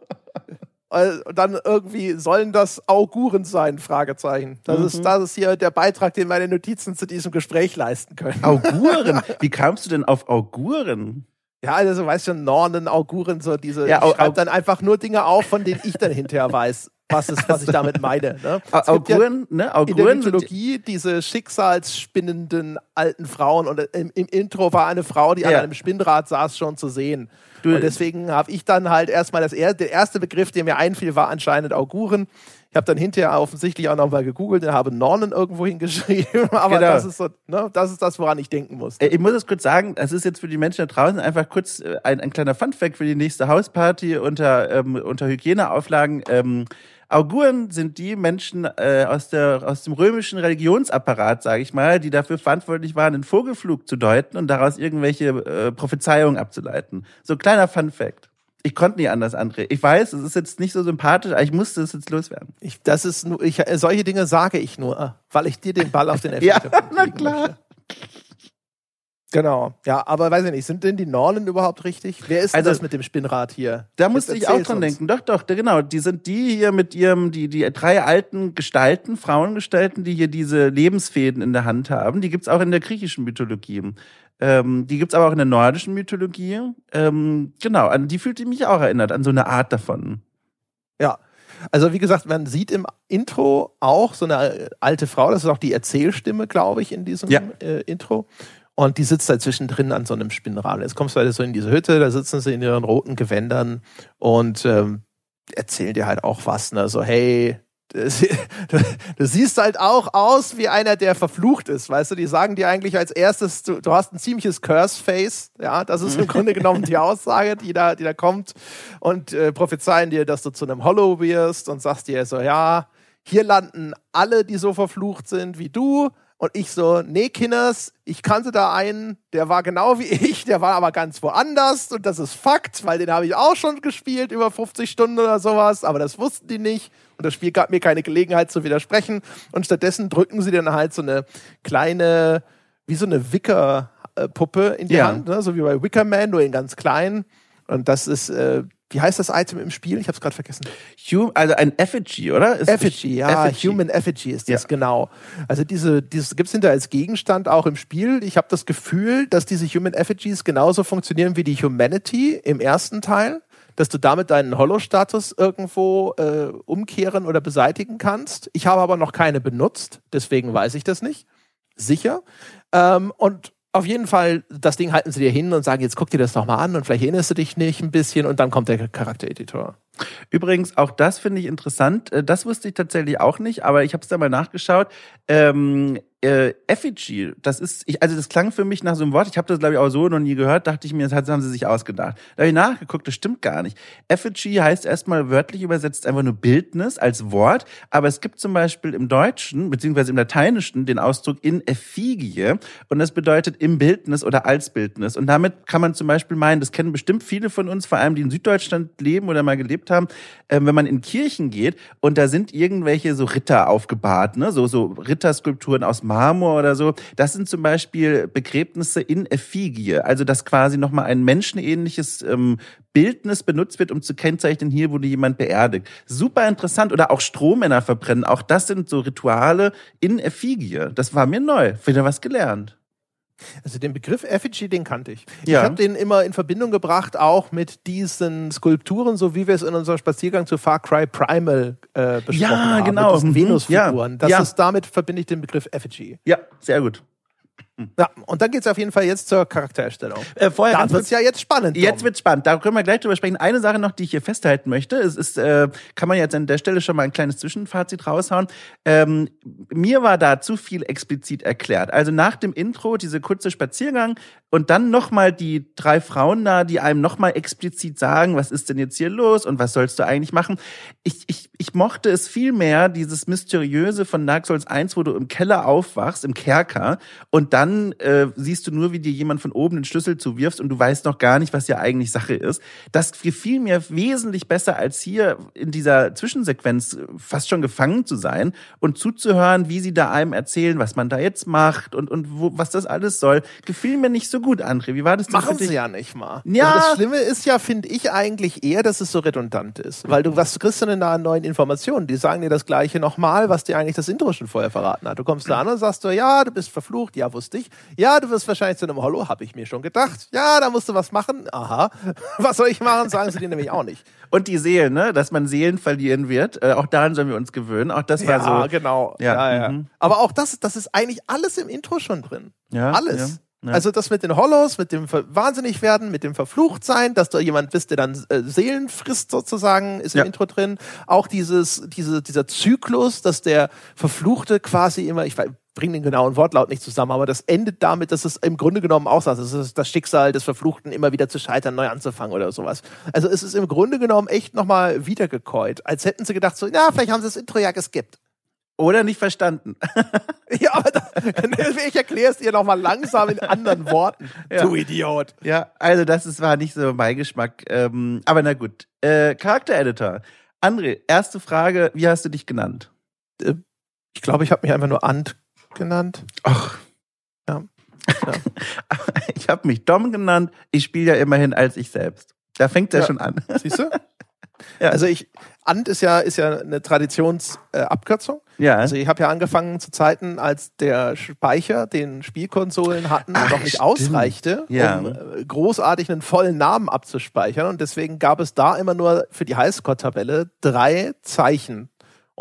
Und dann irgendwie sollen das Auguren sein? Fragezeichen. Das, mhm. ist, das ist hier der Beitrag, den meine Notizen zu diesem Gespräch leisten können. Auguren? Wie kamst du denn auf Auguren? Ja, also weißt du, Nornen, Auguren, so diese, ja, ich schreibe dann einfach nur Dinge auf, von denen ich dann hinterher weiß was, ist, was ich damit meine. Ne? Auguren, ja ne? Auguren in der Mythologie diese schicksalsspinnenden alten Frauen und im, im Intro war eine Frau, die ja. an einem Spinnrad saß, schon zu sehen. Du, und deswegen habe ich dann halt erstmal das er, der erste Begriff, der mir einfiel, war anscheinend Auguren. Ich habe dann hinterher offensichtlich auch nochmal gegoogelt und habe Nornen irgendwo hingeschrieben. Aber genau. das ist so, ne, das ist das, woran ich denken muss. Ich muss es kurz sagen, es ist jetzt für die Menschen da draußen einfach kurz äh, ein, ein kleiner Funfact für die nächste Hausparty unter, ähm, unter Hygieneauflagen. Ähm, Auguren sind die Menschen äh, aus, der, aus dem römischen Religionsapparat, sage ich mal, die dafür verantwortlich waren, den Vogelflug zu deuten und daraus irgendwelche äh, Prophezeiungen abzuleiten. So kleiner Fun Fact. Ich konnte nie anders, André. Ich weiß, es ist jetzt nicht so sympathisch, aber ich musste es jetzt loswerden. Ich, das ist nur, ich, solche Dinge sage ich nur, weil ich dir den Ball auf den Elfmeter Ja, na klar. Möchte. Genau. Ja, aber weiß ich nicht, sind denn die Nornen überhaupt richtig? Wer ist Also- das mit dem Spinnrad hier? Da musste ich auch dran uns. denken. Doch, doch, genau. Die sind die hier mit ihrem, die, die drei alten Gestalten, Frauengestalten, die hier diese Lebensfäden in der Hand haben. Die gibt's auch in der griechischen Mythologie. Ähm, die gibt's aber auch in der nordischen Mythologie. Ähm, genau, an die fühlt die mich auch erinnert, an so eine Art davon. Ja. Also wie gesagt, man sieht im Intro auch so eine äh, alte Frau, das ist auch die Erzählstimme, glaube ich, in diesem Ja. äh, Intro. Und die sitzt da zwischendrin an so einem Spinnrad. Jetzt kommst du halt so in diese Hütte, da sitzen sie in ihren roten Gewändern und ähm, erzählen dir halt auch was, ne? So, hey, du, siehst halt auch aus wie einer, der verflucht ist, weißt du? Die sagen dir eigentlich als erstes, du, du hast ein ziemliches Curse-Face, ja? Das ist im Grunde genommen die Aussage, die da, die da kommt und äh, prophezeien dir, dass du zu einem Hollow wirst und sagst dir so, ja, hier landen alle, die so verflucht sind wie du. Und ich so, nee, Kinders, ich kannte da einen, der war genau wie ich, der war aber ganz woanders. Und das ist Fakt, weil den habe ich auch schon gespielt, über 50 Stunden oder sowas, aber das wussten die nicht. Und das Spiel gab mir keine Gelegenheit zu widersprechen. Und stattdessen drücken sie dann halt so eine kleine, wie so eine Wicker-Puppe in die Ja. Hand, ne? so wie bei Wickerman, nur in ganz klein. Und das ist, äh, wie heißt das Item im Spiel? Ich habe es gerade vergessen. Hum, also ein Effigy, oder? Ist- Effigy, ja, Effigy. Human Effigy ist das, Ja. genau. Also diese, dieses gibt's hinterher als Gegenstand auch im Spiel. Ich habe das Gefühl, dass diese Human Effigies genauso funktionieren wie die Humanity im ersten Teil, dass du damit deinen Hollow-Status irgendwo äh, umkehren oder beseitigen kannst. Ich habe aber noch keine benutzt, deswegen weiß ich das nicht. Sicher. Ähm, und auf jeden Fall, das Ding halten sie dir hin und sagen, jetzt guck dir das doch mal an und vielleicht erinnerst du dich nicht ein bisschen und dann kommt der Charaktereditor. Übrigens, auch das finde ich interessant. Äh, Das wusste ich tatsächlich auch nicht, aber ich habe es da mal nachgeschaut. Ähm, äh, Effigy, das ist, ich, also das klang für mich nach so einem Wort, ich habe das glaube ich auch so noch nie gehört, dachte ich mir, das haben sie sich ausgedacht. Da habe ich nachgeguckt, das stimmt gar nicht. Effigy heißt erstmal wörtlich übersetzt einfach nur Bildnis als Wort, aber es gibt zum Beispiel im Deutschen, beziehungsweise im Lateinischen, den Ausdruck in effigie und das bedeutet im Bildnis oder als Bildnis. Und damit kann man zum Beispiel meinen, das kennen bestimmt viele von uns, vor allem die in Süddeutschland leben oder mal gelebt haben, ähm, wenn man in Kirchen geht und da sind irgendwelche so Ritter aufgebahrt, ne? so, so Ritterskulpturen aus Marmor oder so. Das sind zum Beispiel Begräbnisse in Effigie, also dass quasi nochmal ein menschenähnliches ähm, Bildnis benutzt wird, um zu kennzeichnen, hier wurde jemand beerdigt. Super interessant. Oder auch Strohmänner verbrennen. Auch das sind so Rituale in Effigie. Das war mir neu. Wieder was gelernt. Also den Begriff Effigy, den kannte ich. Ja. Ich habe den immer in Verbindung gebracht, auch mit diesen Skulpturen, so wie wir es in unserem Spaziergang zu Far Cry Primal äh, besprochen Ja, haben. genau. Mit diesen Mhm. Venus-Figuren. Ja. Das Ja. ist, damit verbinde ich den Begriff Effigy. Ja, sehr gut. Ja, und dann geht es auf jeden Fall jetzt zur Charaktererstellung. Äh, vorher Da ganz wird es ja jetzt spannend. Jetzt Tom. wird spannend. Da können wir gleich drüber sprechen. Eine Sache noch, die ich hier festhalten möchte, es ist, äh, kann man jetzt an der Stelle schon mal ein kleines Zwischenfazit raushauen. Ähm, mir war da zu viel explizit erklärt. Also nach dem Intro diese kurze Spaziergang und dann nochmal die drei Frauen da, die einem nochmal explizit sagen, was ist denn jetzt hier los und was sollst du eigentlich machen. Ich, ich, ich mochte es viel mehr, dieses Mysteriöse von Dark Souls 1, wo du im Keller aufwachst, im Kerker, und dann äh, siehst du nur, wie dir jemand von oben den Schlüssel zuwirfst und du weißt noch gar nicht, was ja eigentlich Sache ist. Das gefiel mir wesentlich besser, als hier in dieser Zwischensequenz äh, fast schon gefangen zu sein und zuzuhören, wie sie da einem erzählen, was man da jetzt macht und, und wo, was das alles soll. Gefiel mir nicht so gut, André. Wie war das denn Machen für dich? sie ja nicht mal. Ja. Also das Schlimme ist ja, finde ich eigentlich eher, dass es so redundant ist. Weil du, was kriegst du denn da an neuen Informationen? Die sagen dir das Gleiche nochmal, was dir eigentlich das Intro schon vorher verraten hat. Du kommst da an und sagst du, ja, du bist verflucht, ja, wusste ich. Ja, du wirst wahrscheinlich zu einem Hollow, habe ich mir schon gedacht. Ja, da musst du was machen. Aha. Was soll ich machen? Sagen sie dir nämlich auch nicht. Und die Seelen, ne? dass man Seelen verlieren wird. Äh, auch daran sollen wir uns gewöhnen. Auch das war Ja, so. genau. Ja, Ja, ja. mhm. Aber auch das, das ist eigentlich alles im Intro schon drin. Ja, alles. ja, ja. Also das mit den Hollows, mit dem Ver- wahnsinnig werden, mit dem Verfluchtsein, dass du jemand bist, der dann äh, Seelen frisst sozusagen, ist im Ja. Intro drin. Auch dieses, diese, dieser Zyklus, dass der Verfluchte quasi immer, ich bringe den genauen Wortlaut nicht zusammen, aber das endet damit, dass es im Grunde genommen aussagt. Es ist das Schicksal des Verfluchten, immer wieder zu scheitern, neu anzufangen oder sowas. Also es ist im Grunde genommen echt nochmal wiedergekäut. Als hätten sie gedacht so, ja, vielleicht haben sie das Intro ja geskippt. Oder nicht verstanden. Ja, aber da, ich erkläre es dir nochmal langsam in anderen Worten. Ja. Du Idiot. Ja, also das ist, war nicht so mein Geschmack. Ähm, aber na gut. Äh, Charaktereditor. André, erste Frage, wie hast du dich genannt? Ich glaube, ich habe mich einfach nur Ant genannt. Ach. Ja. Ja. Ich habe mich Dom genannt. Ich spiele ja immerhin als ich selbst. Da fängt er Ja. schon an. Siehst du? Ja. Also ich, Ant ist ja, ist ja eine Traditionsabkürzung. Äh, Abkürzung. Ja. Also ich habe ja angefangen zu Zeiten, als der Speicher, den Spielkonsolen hatten, Ach, noch nicht stimmt. ausreichte, Ja. um äh, großartig einen vollen Namen abzuspeichern. Und deswegen gab es da immer nur für die Highscore-Tabelle drei Zeichen.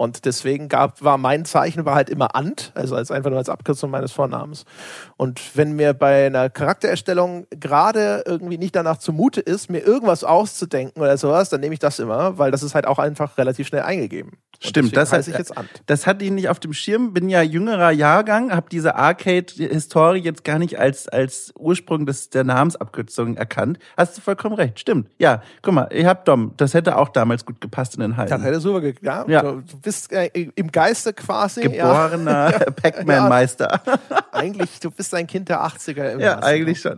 Und deswegen gab, war mein Zeichen war halt immer Ant, also als einfach nur als Abkürzung meines Vornamens. Und wenn mir bei einer Charaktererstellung gerade irgendwie nicht danach zumute ist, mir irgendwas auszudenken oder sowas, dann nehme ich das immer, weil das ist halt auch einfach relativ schnell eingegeben. Und Stimmt, das heiße ich jetzt Ant. Das hatte ich nicht auf dem Schirm. Bin ja jüngerer Jahrgang, habe diese Arcade-Historie jetzt gar nicht als als Ursprung des der Namensabkürzung erkannt. Hast du vollkommen recht. Stimmt. Ja, guck mal, ich hab Dom. Das hätte auch damals gut gepasst in den Hals. Das hätte super ge ja, Ja. Du, du bist äh, im Geiste quasi. Geborener Pac-Man-Meister. Ja, eigentlich, du bist ein Kind der 80er. Im Ja, wahrsten eigentlich schon.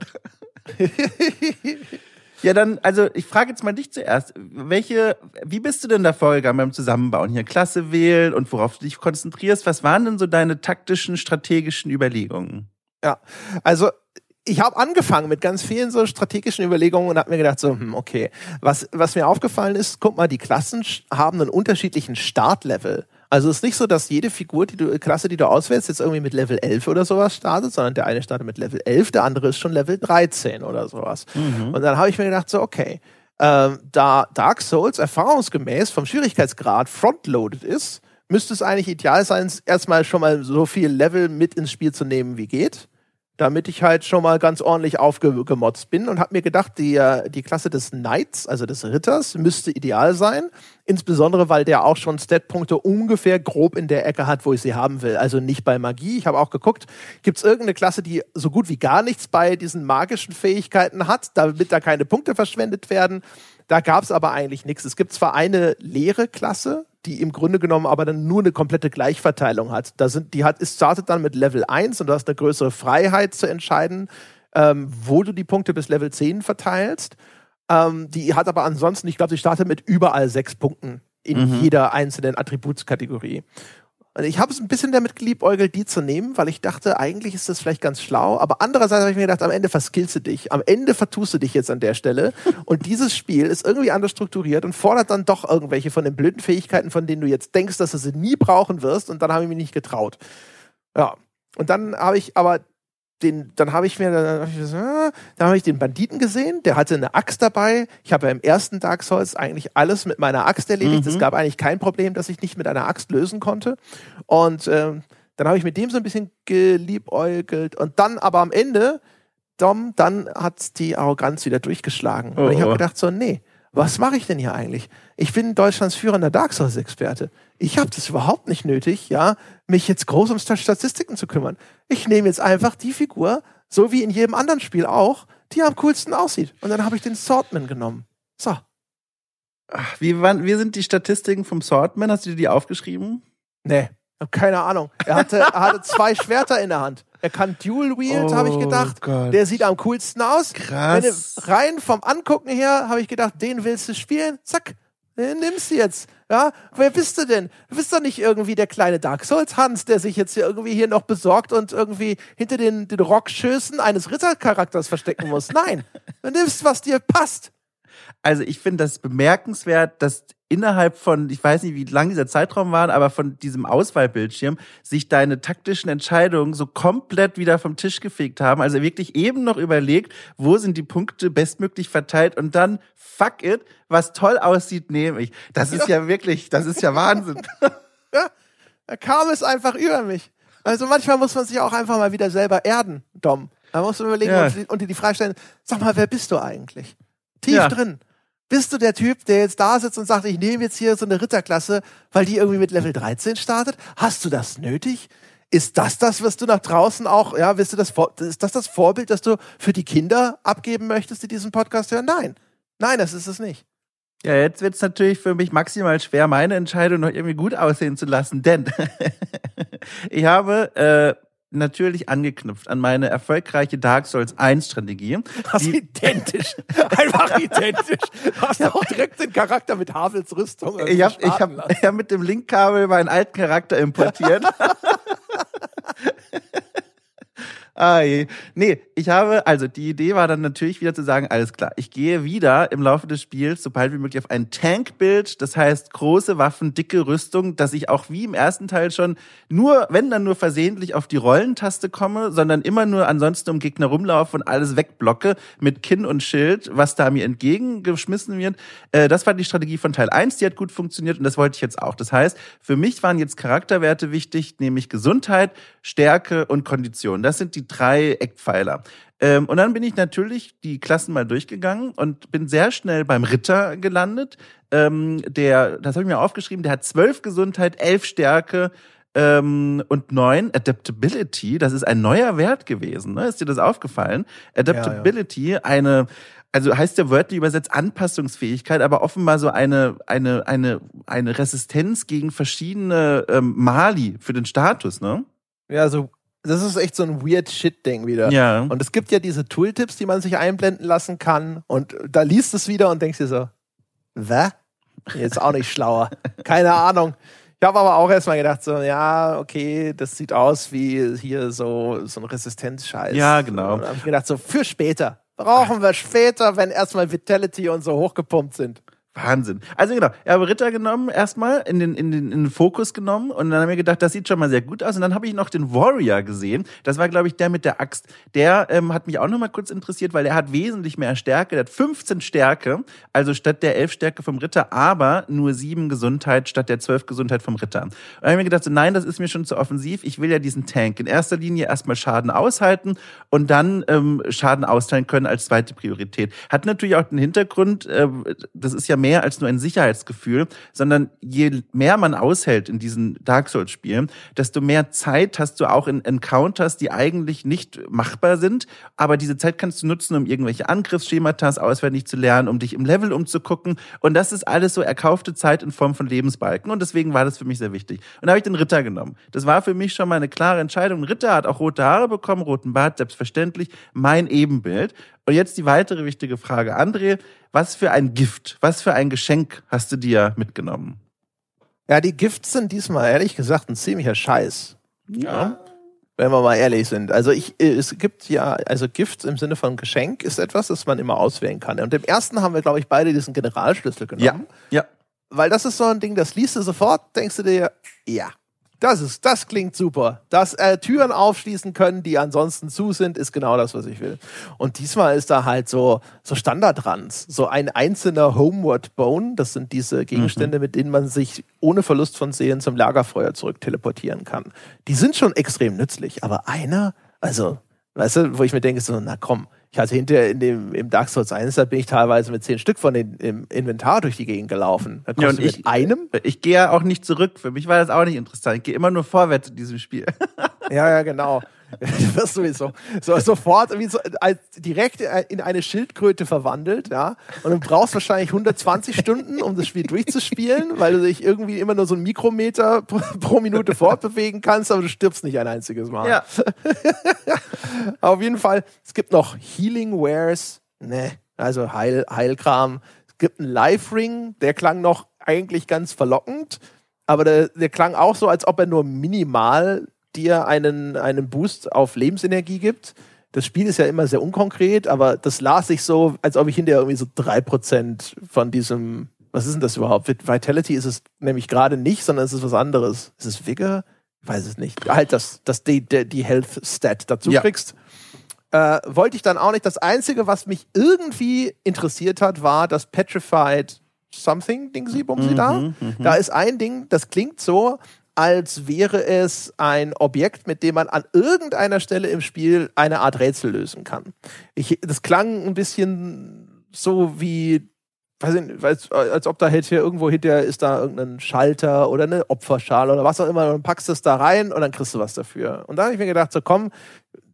Ja, dann, also ich frage jetzt mal dich zuerst. Welche, wie bist du denn da vorgegangen beim Zusammenbauen? Hier Klasse wählen und worauf du dich konzentrierst? Was waren denn so deine taktischen, strategischen Überlegungen? Ja, also ich habe angefangen mit ganz vielen so strategischen Überlegungen und habe mir gedacht, so, hm, okay, was, was mir aufgefallen ist, guck mal, die Klassen haben einen unterschiedlichen Startlevel. Also es ist nicht so, dass jede Figur, die du, Klasse, die du auswählst, jetzt irgendwie mit Level 11 oder sowas startet, sondern der eine startet mit Level 11, der andere ist schon Level 13 oder sowas. Und dann habe ich mir gedacht, so, okay, ähm, da Dark Souls erfahrungsgemäß vom Schwierigkeitsgrad frontloaded ist, müsste es eigentlich ideal sein, erstmal schon mal so viel Level mit ins Spiel zu nehmen, wie geht damit ich halt schon mal ganz ordentlich aufgemotzt bin und habe mir gedacht, die, äh, die Klasse des Knights, also des Ritters, müsste ideal sein. Insbesondere, weil der auch schon Statpunkte ungefähr grob in der Ecke hat, wo ich sie haben will. Also nicht bei Magie. Ich habe auch geguckt, gibt es irgendeine Klasse, die so gut wie gar nichts bei diesen magischen Fähigkeiten hat, damit da keine Punkte verschwendet werden. Da gab es aber eigentlich nichts. Es gibt zwar eine leere Klasse, die im Grunde genommen aber dann nur eine komplette Gleichverteilung hat. Da sind, die hat, es startet dann mit Level 1 und du hast eine größere Freiheit zu entscheiden, ähm, wo du die Punkte bis Level 10 verteilst. Ähm, die hat aber ansonsten, ich glaube, sie startet mit überall sechs Punkten in jeder einzelnen Attributskategorie. Und ich habe es ein bisschen damit geliebäugelt, die zu nehmen, weil ich dachte, eigentlich ist das vielleicht ganz schlau. Aber andererseits habe ich mir gedacht, am Ende verskillst du dich. Am Ende vertust du dich jetzt an der Stelle. Und dieses Spiel ist irgendwie anders strukturiert und fordert dann doch irgendwelche von den blöden Fähigkeiten, von denen du jetzt denkst, dass du sie nie brauchen wirst. Und dann habe ich mich nicht getraut. Ja. Und dann habe ich aber den, dann habe ich mir, dann habe ich, ah, dann habe ich den Banditen gesehen, der hatte eine Axt dabei. Ich habe ja im ersten Dark Souls eigentlich alles mit meiner Axt erledigt. Es gab eigentlich kein Problem, dass ich nicht mit einer Axt lösen konnte. Und ähm, dann habe ich mit dem so ein bisschen geliebäugelt. Und dann aber am Ende, Dom, dann hat die Arroganz wieder durchgeschlagen. Und ich Oh, habe oh. gedacht so, nee, was mache ich denn hier eigentlich? Ich bin Deutschlands führender Dark Souls-Experte. Ich habe das überhaupt nicht nötig, ja, mich jetzt groß um Sta- Statistiken zu kümmern. Ich nehme jetzt einfach die Figur, so wie in jedem anderen Spiel auch, die am coolsten aussieht. Und dann habe ich den Swordman genommen. So. Ach, wie, waren, wie sind die Statistiken vom Swordman? Hast du dir die aufgeschrieben? Nee, keine Ahnung. Er hatte, er hatte zwei Schwerter in der Hand. Er kann Dual Wield, Oh habe ich gedacht. Gott. Der sieht am coolsten aus. Krass. Wenn rein vom Angucken her habe ich gedacht, den willst du spielen. Zack, nimmst du jetzt. Ja, wer bist du denn? Du bist doch nicht irgendwie der kleine Dark Souls Hans, der sich jetzt hier irgendwie hier noch besorgt und irgendwie hinter den, den Rockschößen eines Rittercharakters verstecken muss. Nein, du nimmst, was dir passt. Also ich finde das bemerkenswert, dass innerhalb von, ich weiß nicht, wie lang dieser Zeitraum war, aber von diesem Auswahlbildschirm sich deine taktischen Entscheidungen so komplett wieder vom Tisch gefegt haben. Also wirklich eben noch überlegt, wo sind die Punkte bestmöglich verteilt und dann, fuck it, was toll aussieht, nehme ich. Das ist ja wirklich, das ist ja Wahnsinn. Ja, da kam es einfach über mich. Also manchmal muss man sich auch einfach mal wieder selber erden, Dom. Da musst du überlegen Ja. und, und dir die Frage stellen, sag mal, wer bist du eigentlich? Tief Ja. drin. Bist du der Typ, der jetzt da sitzt und sagt, ich nehme jetzt hier so eine Ritterklasse, weil die irgendwie mit Level 13 startet? Hast du das nötig? Ist das das, was du nach draußen auch, ja, willst du das, ist das das Vorbild, das du für die Kinder abgeben möchtest, die diesen Podcast hören? Nein. Nein, das ist es nicht. Ja, jetzt wird's natürlich für mich maximal schwer, meine Entscheidung noch irgendwie gut aussehen zu lassen, denn ich habe äh, natürlich angeknüpft an meine erfolgreiche Dark Souls 1 Strategie. Das ist identisch. Einfach identisch. Du hast auch direkt den Charakter mit Havels Rüstung. Ich habe ich hab, ich hab mit dem Linkkabel meinen alten Charakter importiert. Ah, je. Nee, ich habe, also die Idee war dann natürlich wieder zu sagen, alles klar, ich gehe wieder im Laufe des Spiels, sobald wie möglich, auf ein Tankbild, das heißt große Waffen, dicke Rüstung, dass ich auch wie im ersten Teil schon nur, wenn dann nur versehentlich auf die Rollentaste komme, sondern immer nur ansonsten um Gegner rumlaufe und alles wegblocke mit Kinn und Schild, was da mir entgegengeschmissen wird. Äh, das war die Strategie von Teil 1, die hat gut funktioniert und das wollte ich jetzt auch. Das heißt, für mich waren jetzt Charakterwerte wichtig, nämlich Gesundheit, Stärke und Kondition. Das sind die drei Eckpfeiler. Ähm, und dann bin ich natürlich die Klassen mal durchgegangen und bin sehr schnell beim Ritter gelandet. Ähm, der, das habe ich mir aufgeschrieben, der hat zwölf Gesundheit, elf Stärke ähm, und neun Adaptability. Das ist ein neuer Wert gewesen. Ne? Ist dir das aufgefallen? Adaptability, ja, ja. eine also heißt der wörtlich übersetzt Anpassungsfähigkeit, aber offenbar so eine, eine, eine, eine Resistenz gegen verschiedene ähm, Mali für den Status, ne? Ja, so das ist echt so ein weird Shit-Ding wieder. Ja. Und es gibt ja diese Tooltips, die man sich einblenden lassen kann. Und da liest es wieder und denkst dir so, was? Jetzt auch nicht schlauer. Keine Ahnung. Ich habe aber auch erstmal gedacht, so, ja, okay, das sieht aus wie hier so, so ein Resistenzscheiß. Ja, genau. Und habe ich gedacht, so, für später. Brauchen wir später, wenn erstmal Vitality und so hochgepumpt sind. Wahnsinn. Also genau, er habe Ritter genommen, erstmal in den, in, den, in den Fokus genommen und dann haben wir gedacht, das sieht schon mal sehr gut aus. Und dann habe ich noch den Warrior gesehen. Das war, glaube ich, der mit der Axt. Der ähm, hat mich auch noch mal kurz interessiert, weil er hat wesentlich mehr Stärke. Der hat 15 Stärke, also statt der 11 Stärke vom Ritter, aber nur 7 Gesundheit statt der 12 Gesundheit vom Ritter. Und dann habe ich mir gedacht, so, nein, das ist mir schon zu offensiv. Ich will ja diesen Tank in erster Linie erstmal Schaden aushalten und dann ähm, Schaden austeilen können als zweite Priorität. Hat natürlich auch den Hintergrund, äh, das ist ja mehr als nur ein Sicherheitsgefühl, sondern je mehr man aushält in diesen Dark Souls-Spielen, desto mehr Zeit hast du auch in Encounters, die eigentlich nicht machbar sind, aber diese Zeit kannst du nutzen, um irgendwelche Angriffsschemata auswendig zu lernen, um dich im Level umzugucken. Und das ist alles so erkaufte Zeit in Form von Lebensbalken. Und deswegen war das für mich sehr wichtig. Und da habe ich den Ritter genommen. Das war für mich schon mal eine klare Entscheidung. Ein Ritter hat auch rote Haare bekommen, roten Bart, selbstverständlich. Mein Ebenbild. Und jetzt die weitere wichtige Frage. André, was für ein Gift, was für ein Geschenk hast du dir mitgenommen? Ja, die Gifts sind diesmal ehrlich gesagt ein ziemlicher Scheiß. Ja. Wenn wir mal ehrlich sind. Also ich, es gibt ja, also Gift im Sinne von Geschenk ist etwas, das man immer auswählen kann. Und im ersten haben wir, glaube ich, beide diesen Generalschlüssel genommen. Ja. ja. Weil das ist so ein Ding, das liest du sofort, denkst du dir, ja, das ist, das klingt super. Dass äh, Türen aufschließen können, die ansonsten zu sind, ist genau das, was ich will. Und diesmal ist da halt so, so Standardruns. So ein einzelner Homeward Bone. Das sind diese Gegenstände, mhm. mit denen man sich ohne Verlust von Seelen zum Lagerfeuer zurück teleportieren kann. Die sind schon extrem nützlich. Aber einer, also, weißt du, wo ich mir denke, so, na komm, ich hatte hinterher in dem, im Dark Souls 1, da bin ich teilweise mit zehn Stück von den im Inventar durch die Gegend gelaufen. Da ja, und ich, mit einem. Ich gehe ja auch nicht zurück. Für mich war das auch nicht interessant. Ich gehe immer nur vorwärts in diesem Spiel. ja, ja, genau. Du wirst sowieso so, sofort wie so, als, direkt in eine Schildkröte verwandelt, ja. Und du brauchst wahrscheinlich 120 Stunden, um das Spiel durchzuspielen, weil du dich irgendwie immer nur so einen Mikrometer pro Minute fortbewegen kannst, aber du stirbst nicht ein einziges Mal. Ja. Auf jeden Fall, es gibt noch Healing Wares, ne, also Heil, Heilkram. Es gibt einen Life Ring, der klang noch eigentlich ganz verlockend, aber der, der klang auch so, als ob er nur minimal dir einen, einen Boost auf Lebensenergie gibt. Das Spiel ist ja immer sehr unkonkret, aber das las sich so, als ob ich hinterher irgendwie so drei Prozent von diesem, was ist denn das überhaupt? Vitality ist es nämlich gerade nicht, sondern es ist was anderes. Ist es Vigor? Ich weiß es nicht. Halt, dass, dass die, die, die Health Stat dazu ja. kriegst. Äh, wollte ich dann auch nicht. Das Einzige, was mich irgendwie interessiert hat, war das Petrified Something Ding sie mhm, da. Mhm. Da ist ein Ding, das klingt so, als wäre es ein Objekt, mit dem man an irgendeiner Stelle im Spiel eine Art Rätsel lösen kann. Ich, das klang ein bisschen so wie, weiß nicht, als, als ob da hier irgendwo hinter ist da irgendein Schalter oder eine Opferschale oder was auch immer. Und packst du es da rein und dann kriegst du was dafür. Und da habe ich mir gedacht, so komm,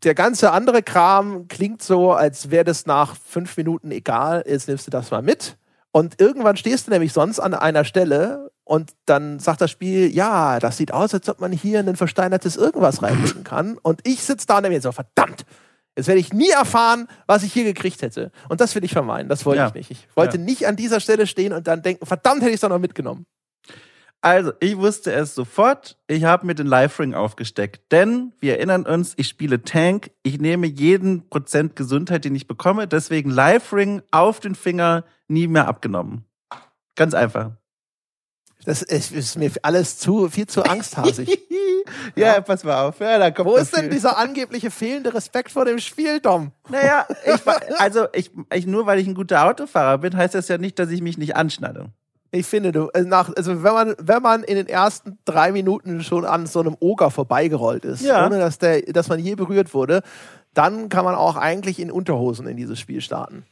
der ganze andere Kram klingt so, als wäre das nach fünf Minuten egal. Jetzt nimmst du das mal mit. Und irgendwann stehst du nämlich sonst an einer Stelle und dann sagt das Spiel, ja, das sieht aus, als ob man hier ein versteinertes irgendwas reinlegen kann. Und ich sitze da und denke mir so, verdammt, jetzt werde ich nie erfahren, was ich hier gekriegt hätte. Und das will ich vermeiden, das wollte ja. ich nicht. Ich wollte ja. nicht an dieser Stelle stehen und dann denken, verdammt, hätte ich es doch noch mitgenommen. Also, ich wusste es sofort. Ich habe mir den Live-Ring aufgesteckt. Denn, wir erinnern uns, ich spiele Tank. Ich nehme jeden Prozent Gesundheit, den ich bekomme. Deswegen Live-Ring auf den Finger, nie mehr abgenommen. Ganz einfach. Das ist, ist mir alles zu, viel zu angsthasig. ja, ja, pass mal auf. Ja, da kommt Wo ist denn dieser angebliche fehlende Respekt vor dem Spiel, Dom? Naja, ich, also ich, ich, nur weil ich ein guter Autofahrer bin, heißt das ja nicht, dass ich mich nicht anschnalle. Ich finde, du, äh, nach, also wenn man, wenn man in den ersten drei Minuten schon an so einem Oger vorbeigerollt ist, ja. ohne dass, der, dass man je berührt wurde, dann kann man auch eigentlich in Unterhosen in dieses Spiel starten.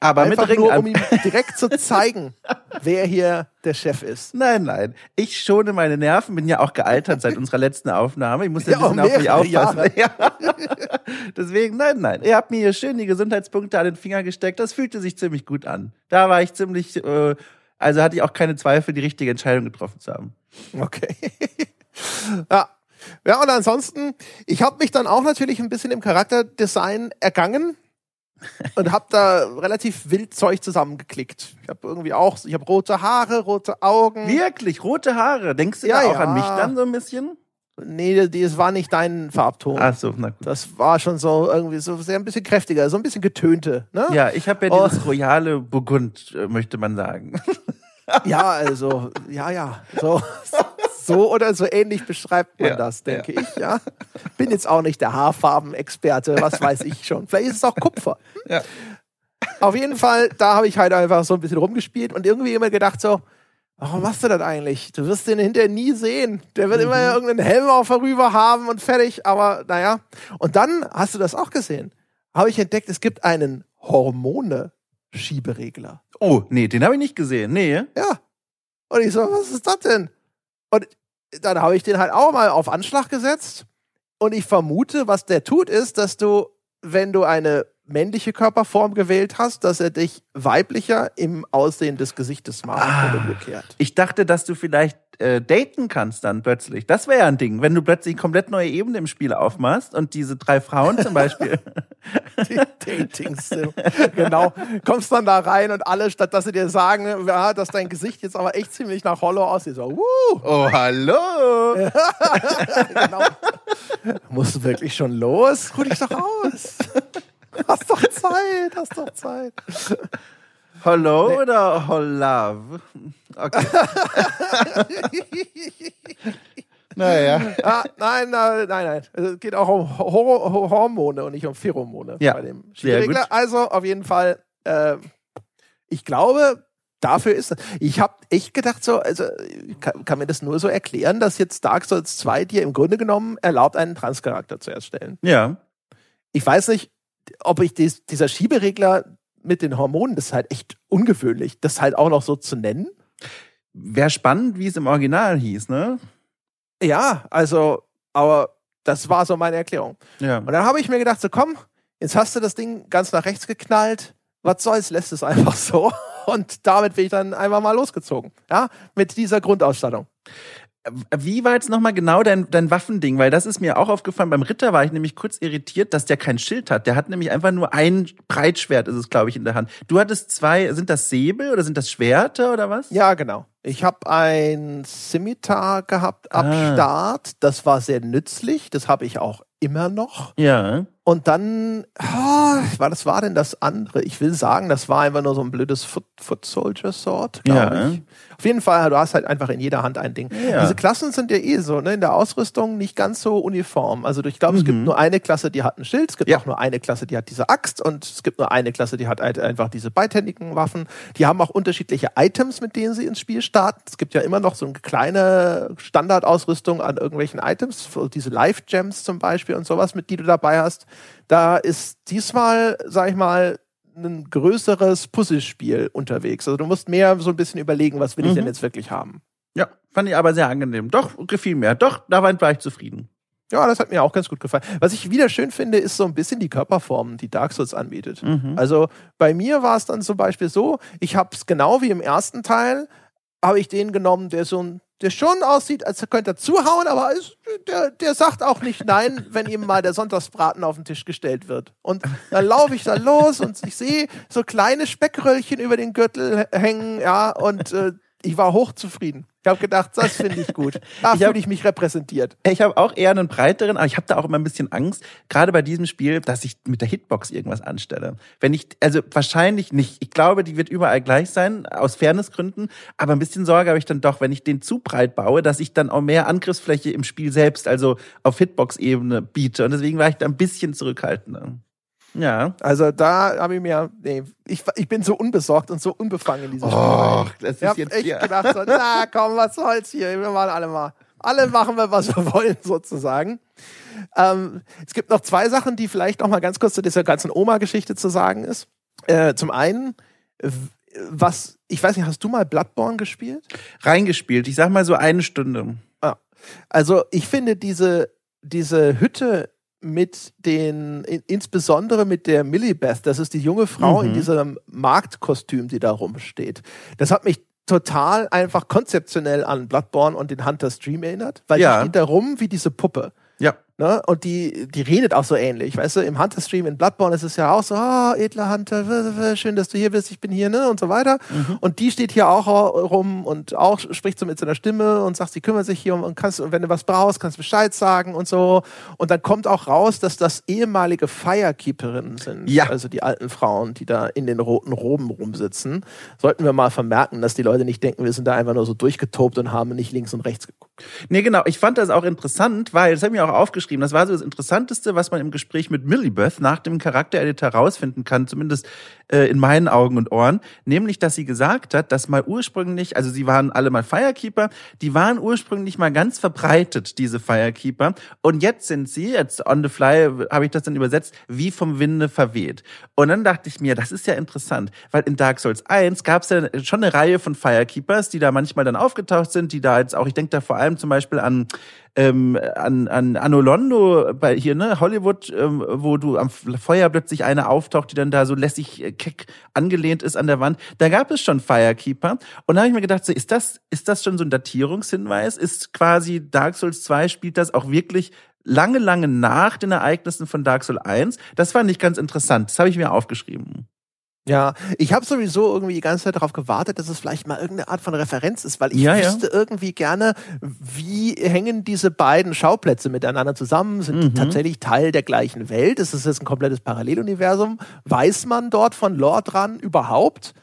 Aber Einfach mit Ring nur, um ihm direkt zu zeigen, wer hier der Chef ist. Nein, nein. Ich schone meine Nerven, bin ja auch gealtert seit unserer letzten Aufnahme. Ich muss ja, ein bisschen auf mich aufpassen. Ja. Deswegen, nein, nein. Ihr habt mir hier schön die Gesundheitspunkte an den Finger gesteckt. Das fühlte sich ziemlich gut an. Da war ich ziemlich, äh, also hatte ich auch keine Zweifel, die richtige Entscheidung getroffen zu haben. Okay. ja. Ja, und ansonsten, ich habe mich dann auch natürlich ein bisschen im Charakterdesign ergangen und habe da relativ wild Zeug zusammengeklickt. Ich habe irgendwie auch, ich habe rote Haare, rote Augen. Wirklich, rote Haare. Denkst du ja, da auch ja. an mich dann so ein bisschen? Nee, das war nicht dein Farbton. Ach so, na gut. Das war schon so irgendwie so sehr ein bisschen kräftiger, so ein bisschen getönte. Ne? Ja, ich habe ja oh. dieses royale Burgund, äh, möchte man sagen. Ja, also, ja, ja. So, so oder so ähnlich beschreibt man ja, das, denke ja. ich, ja. Bin jetzt auch nicht der Haarfarbenexperte, was weiß ich schon. Vielleicht ist es auch Kupfer. Ja. Auf jeden Fall, da habe ich halt einfach so ein bisschen rumgespielt und irgendwie immer gedacht so, warum machst du das eigentlich? Du wirst den hinterher nie sehen. Der wird mhm. immer irgendeinen Helm auch vorüber haben und fertig, aber naja. Und dann hast du das auch gesehen. Habe ich entdeckt, es gibt einen Hormone-Schieberegler. Oh, nee, den habe ich nicht gesehen. Nee. Ja. Und ich so, was ist das denn? Und dann habe ich den halt auch mal auf Anschlag gesetzt. Und ich vermute, was der tut, ist, dass du, wenn du eine männliche Körperform gewählt hast, dass er dich weiblicher im Aussehen des Gesichtes macht ah, oder umgekehrt. Ich dachte, dass du vielleicht äh, daten kannst dann plötzlich. Das wäre ja ein Ding, wenn du plötzlich komplett neue Ebene im Spiel aufmachst und diese drei Frauen zum Beispiel. Die Dating-Sim. genau. Kommst dann da rein und alle, statt dass sie dir sagen, ja, dass dein Gesicht jetzt aber echt ziemlich nach Hollow aussieht, so, Wuh. Oh, hallo! genau. Musst du wirklich schon los? Ruh dich doch aus. Hast doch Zeit, hast doch Zeit. Hello nee. oder Hollove? Okay. naja. Ah, nein, nein, nein, nein. Es geht auch um Hor Hormone und nicht um Pheromone ja. bei dem Skiregler. Also auf jeden Fall, äh, ich glaube, dafür ist das. Ich habe echt gedacht, so, also kann, kann, mir das nur so erklären, dass jetzt Dark Souls 2 dir im Grunde genommen erlaubt, einen Transcharakter zu erstellen. Ja. Ich weiß nicht, ob ich dies, dieser Schieberegler mit den Hormonen, das ist halt echt ungewöhnlich, das halt auch noch so zu nennen. Wäre spannend, wie es im Original hieß, ne? Ja, also, aber das war so meine Erklärung. Ja. Und dann habe ich mir gedacht, so komm, jetzt hast du das Ding ganz nach rechts geknallt, was soll's, lässt es einfach so. Und damit bin ich dann einfach mal losgezogen. Ja, mit dieser Grundausstattung. Wie war jetzt nochmal genau dein, dein Waffending? Weil das ist mir auch aufgefallen. Beim Ritter war ich nämlich kurz irritiert, dass der kein Schild hat. Der hat nämlich einfach nur ein Breitschwert, ist es, glaube ich, in der Hand. Du hattest zwei, sind das Säbel oder sind das Schwerter oder was? Ja, genau. Ich habe ein Scimitar gehabt ab ah. Start. Das war sehr nützlich. Das habe ich auch immer noch. Ja. Und dann, oh, was war denn das andere? Ich will sagen, das war einfach nur so ein blödes Foot, Foot Soldier Sword, glaube ja. ich. Auf jeden Fall, du hast halt einfach in jeder Hand ein Ding. Ja. Diese Klassen sind ja eh so, ne, in der Ausrüstung nicht ganz so uniform. Also ich glaube, mhm. es gibt mhm. nur eine Klasse, die hat ein Schild, es gibt ja. auch nur eine Klasse, die hat diese Axt und es gibt nur eine Klasse, die hat halt einfach diese beidhändigen Waffen. Die haben auch unterschiedliche Items, mit denen sie ins Spiel starten. Es gibt ja immer noch so eine kleine Standardausrüstung an irgendwelchen Items, diese Life Gems zum Beispiel und sowas, mit die du dabei hast. Da ist diesmal, sag ich mal, ein größeres Puzzlespiel unterwegs. Also du musst mehr so ein bisschen überlegen, was will mhm. ich denn mhm. jetzt wirklich haben. Ja, fand ich aber sehr angenehm. Doch, gefiel mir. Doch, da war ich zufrieden. Ja, das hat mir auch ganz gut gefallen. Was ich wieder schön finde, ist so ein bisschen die Körperform, die Dark Souls anbietet. Mhm. Also bei mir war es dann zum Beispiel so, ich habe es genau wie im ersten Teil, habe ich den genommen, der so ein der schon aussieht, als könnte er zuhauen, aber ist, der, der sagt auch nicht nein, wenn ihm mal der Sonntagsbraten auf den Tisch gestellt wird. Und dann laufe ich da los und ich sehe so kleine Speckröllchen über den Gürtel hängen, ja, und äh, Ich war hochzufrieden. Ich habe gedacht, das finde ich gut. Da fühle ich mich repräsentiert. Ich habe auch eher einen breiteren, aber ich habe da auch immer ein bisschen Angst, gerade bei diesem Spiel, dass ich mit der Hitbox irgendwas anstelle. Wenn ich, also wahrscheinlich nicht. Ich glaube, die wird überall gleich sein, aus Fairnessgründen. Aber ein bisschen Sorge habe ich dann doch, wenn ich den zu breit baue, dass ich dann auch mehr Angriffsfläche im Spiel selbst, also auf Hitbox-Ebene biete. Und deswegen war ich da ein bisschen zurückhaltender. Ja. Also da habe ich mir, nee, ich, ich bin so unbesorgt und so unbefangen in diesem Spiel. Oh, das ist ich habe jetzt echt hier. gedacht, so, na komm, was soll's hier? Wir machen alle mal. Alle machen wir, was wir wollen, sozusagen. Ähm, es gibt noch zwei Sachen, die vielleicht noch mal ganz kurz zu dieser ganzen Oma-Geschichte zu sagen ist. Äh, zum einen, was, ich weiß nicht, hast du mal Bloodborne gespielt? Reingespielt. Ich sag mal so eine Stunde. Ah. Also ich finde diese, diese Hütte mit den, in, insbesondere mit der Millibeth, das ist die junge Frau Mhm. in diesem Marktkostüm, die da rumsteht. Das hat mich total einfach konzeptionell an Bloodborne und den Hunter Stream erinnert, weil Ja. die steht da rum wie diese Puppe. Ne? Und die, die redet auch so ähnlich. Weißt du, im Hunter-Stream in Bloodborne ist es ja auch so, ah, edler Hunter, schön, dass du hier bist, ich bin hier, ne? Und so weiter. Mhm. Und die steht hier auch rum und auch spricht so mit seiner Stimme und sagt, sie kümmert sich hier um und kannst, und wenn du was brauchst, kannst du Bescheid sagen und so. Und dann kommt auch raus, dass das ehemalige Firekeeperinnen sind. Ja. Also die alten Frauen, die da in den roten Roben rumsitzen. Sollten wir mal vermerken, dass die Leute nicht denken, wir sind da einfach nur so durchgetobt und haben nicht links und rechts geguckt. Nee, genau. Ich fand das auch interessant, weil, das habe ich mir auch aufgeschrieben, das war so das Interessanteste, was man im Gespräch mit Millibeth nach dem Charaktereditor herausfinden kann, zumindest äh, in meinen Augen und Ohren, nämlich, dass sie gesagt hat, dass mal ursprünglich, also sie waren alle mal Firekeeper, die waren ursprünglich mal ganz verbreitet, diese Firekeeper, und jetzt sind sie, jetzt on the fly habe ich das dann übersetzt, wie vom Winde verweht. Und dann dachte ich mir, das ist ja interessant, weil in Dark Souls 1 gab es ja schon eine Reihe von Firekeepers, die da manchmal dann aufgetaucht sind, die da jetzt auch, ich denke da vor allem zum Beispiel an ähm, an, an Anno Londo bei hier, ne, Hollywood, ähm, wo du am Feuer plötzlich eine auftaucht, die dann da so lässig äh, keck angelehnt ist an der Wand. Da gab es schon Firekeeper. Und da habe ich mir gedacht, so, ist das, ist das schon so ein Datierungshinweis? Ist quasi Dark Souls 2 spielt das auch wirklich lange, lange nach den Ereignissen von Dark Souls 1? Das fand ich ganz interessant. Das habe ich mir aufgeschrieben. Ja, ich habe sowieso irgendwie die ganze Zeit darauf gewartet, dass es vielleicht mal irgendeine Art von Referenz ist, weil ich Ja, ja. wüsste irgendwie gerne, wie hängen diese beiden Schauplätze miteinander zusammen? Sind die Mhm. tatsächlich Teil der gleichen Welt? Ist es jetzt ein komplettes Paralleluniversum? Weiß man dort von Lore dran überhaupt?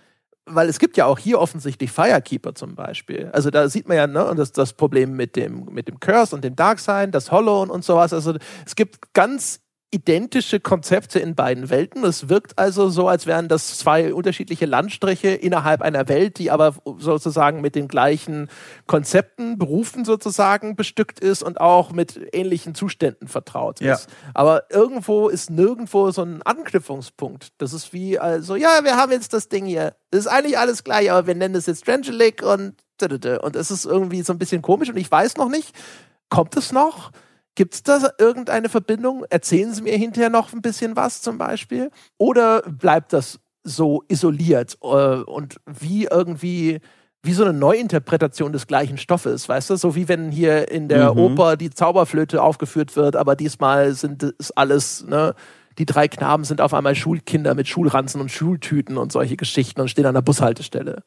Weil es gibt ja auch hier offensichtlich Firekeeper zum Beispiel. Also da sieht man ja ne, und das, das Problem mit dem, mit dem Curse und dem Darkseid, das Hollow und, und sowas. Also es gibt ganz identische Konzepte in beiden Welten. Es wirkt also so, als wären das zwei unterschiedliche Landstriche innerhalb einer Welt, die aber sozusagen mit den gleichen Konzepten, Berufen sozusagen bestückt ist und auch mit ähnlichen Zuständen vertraut Ja. ist. Aber irgendwo ist nirgendwo so ein Anknüpfungspunkt. Das ist wie also, ja, wir haben jetzt das Ding hier. Das ist eigentlich alles gleich, aber wir nennen es jetzt Strangelic und und es ist irgendwie so ein bisschen komisch und ich weiß noch nicht, kommt es noch? Gibt es da irgendeine Verbindung? Erzählen Sie mir hinterher noch ein bisschen was zum Beispiel? Oder bleibt das so isoliert äh, und wie irgendwie wie so eine Neuinterpretation des gleichen Stoffes, weißt du? So wie wenn hier in der Mhm. Oper die Zauberflöte aufgeführt wird, aber diesmal sind es alles, ne? Die drei Knaben sind auf einmal Schulkinder mit Schulranzen und Schultüten und solche Geschichten und stehen an der Bushaltestelle.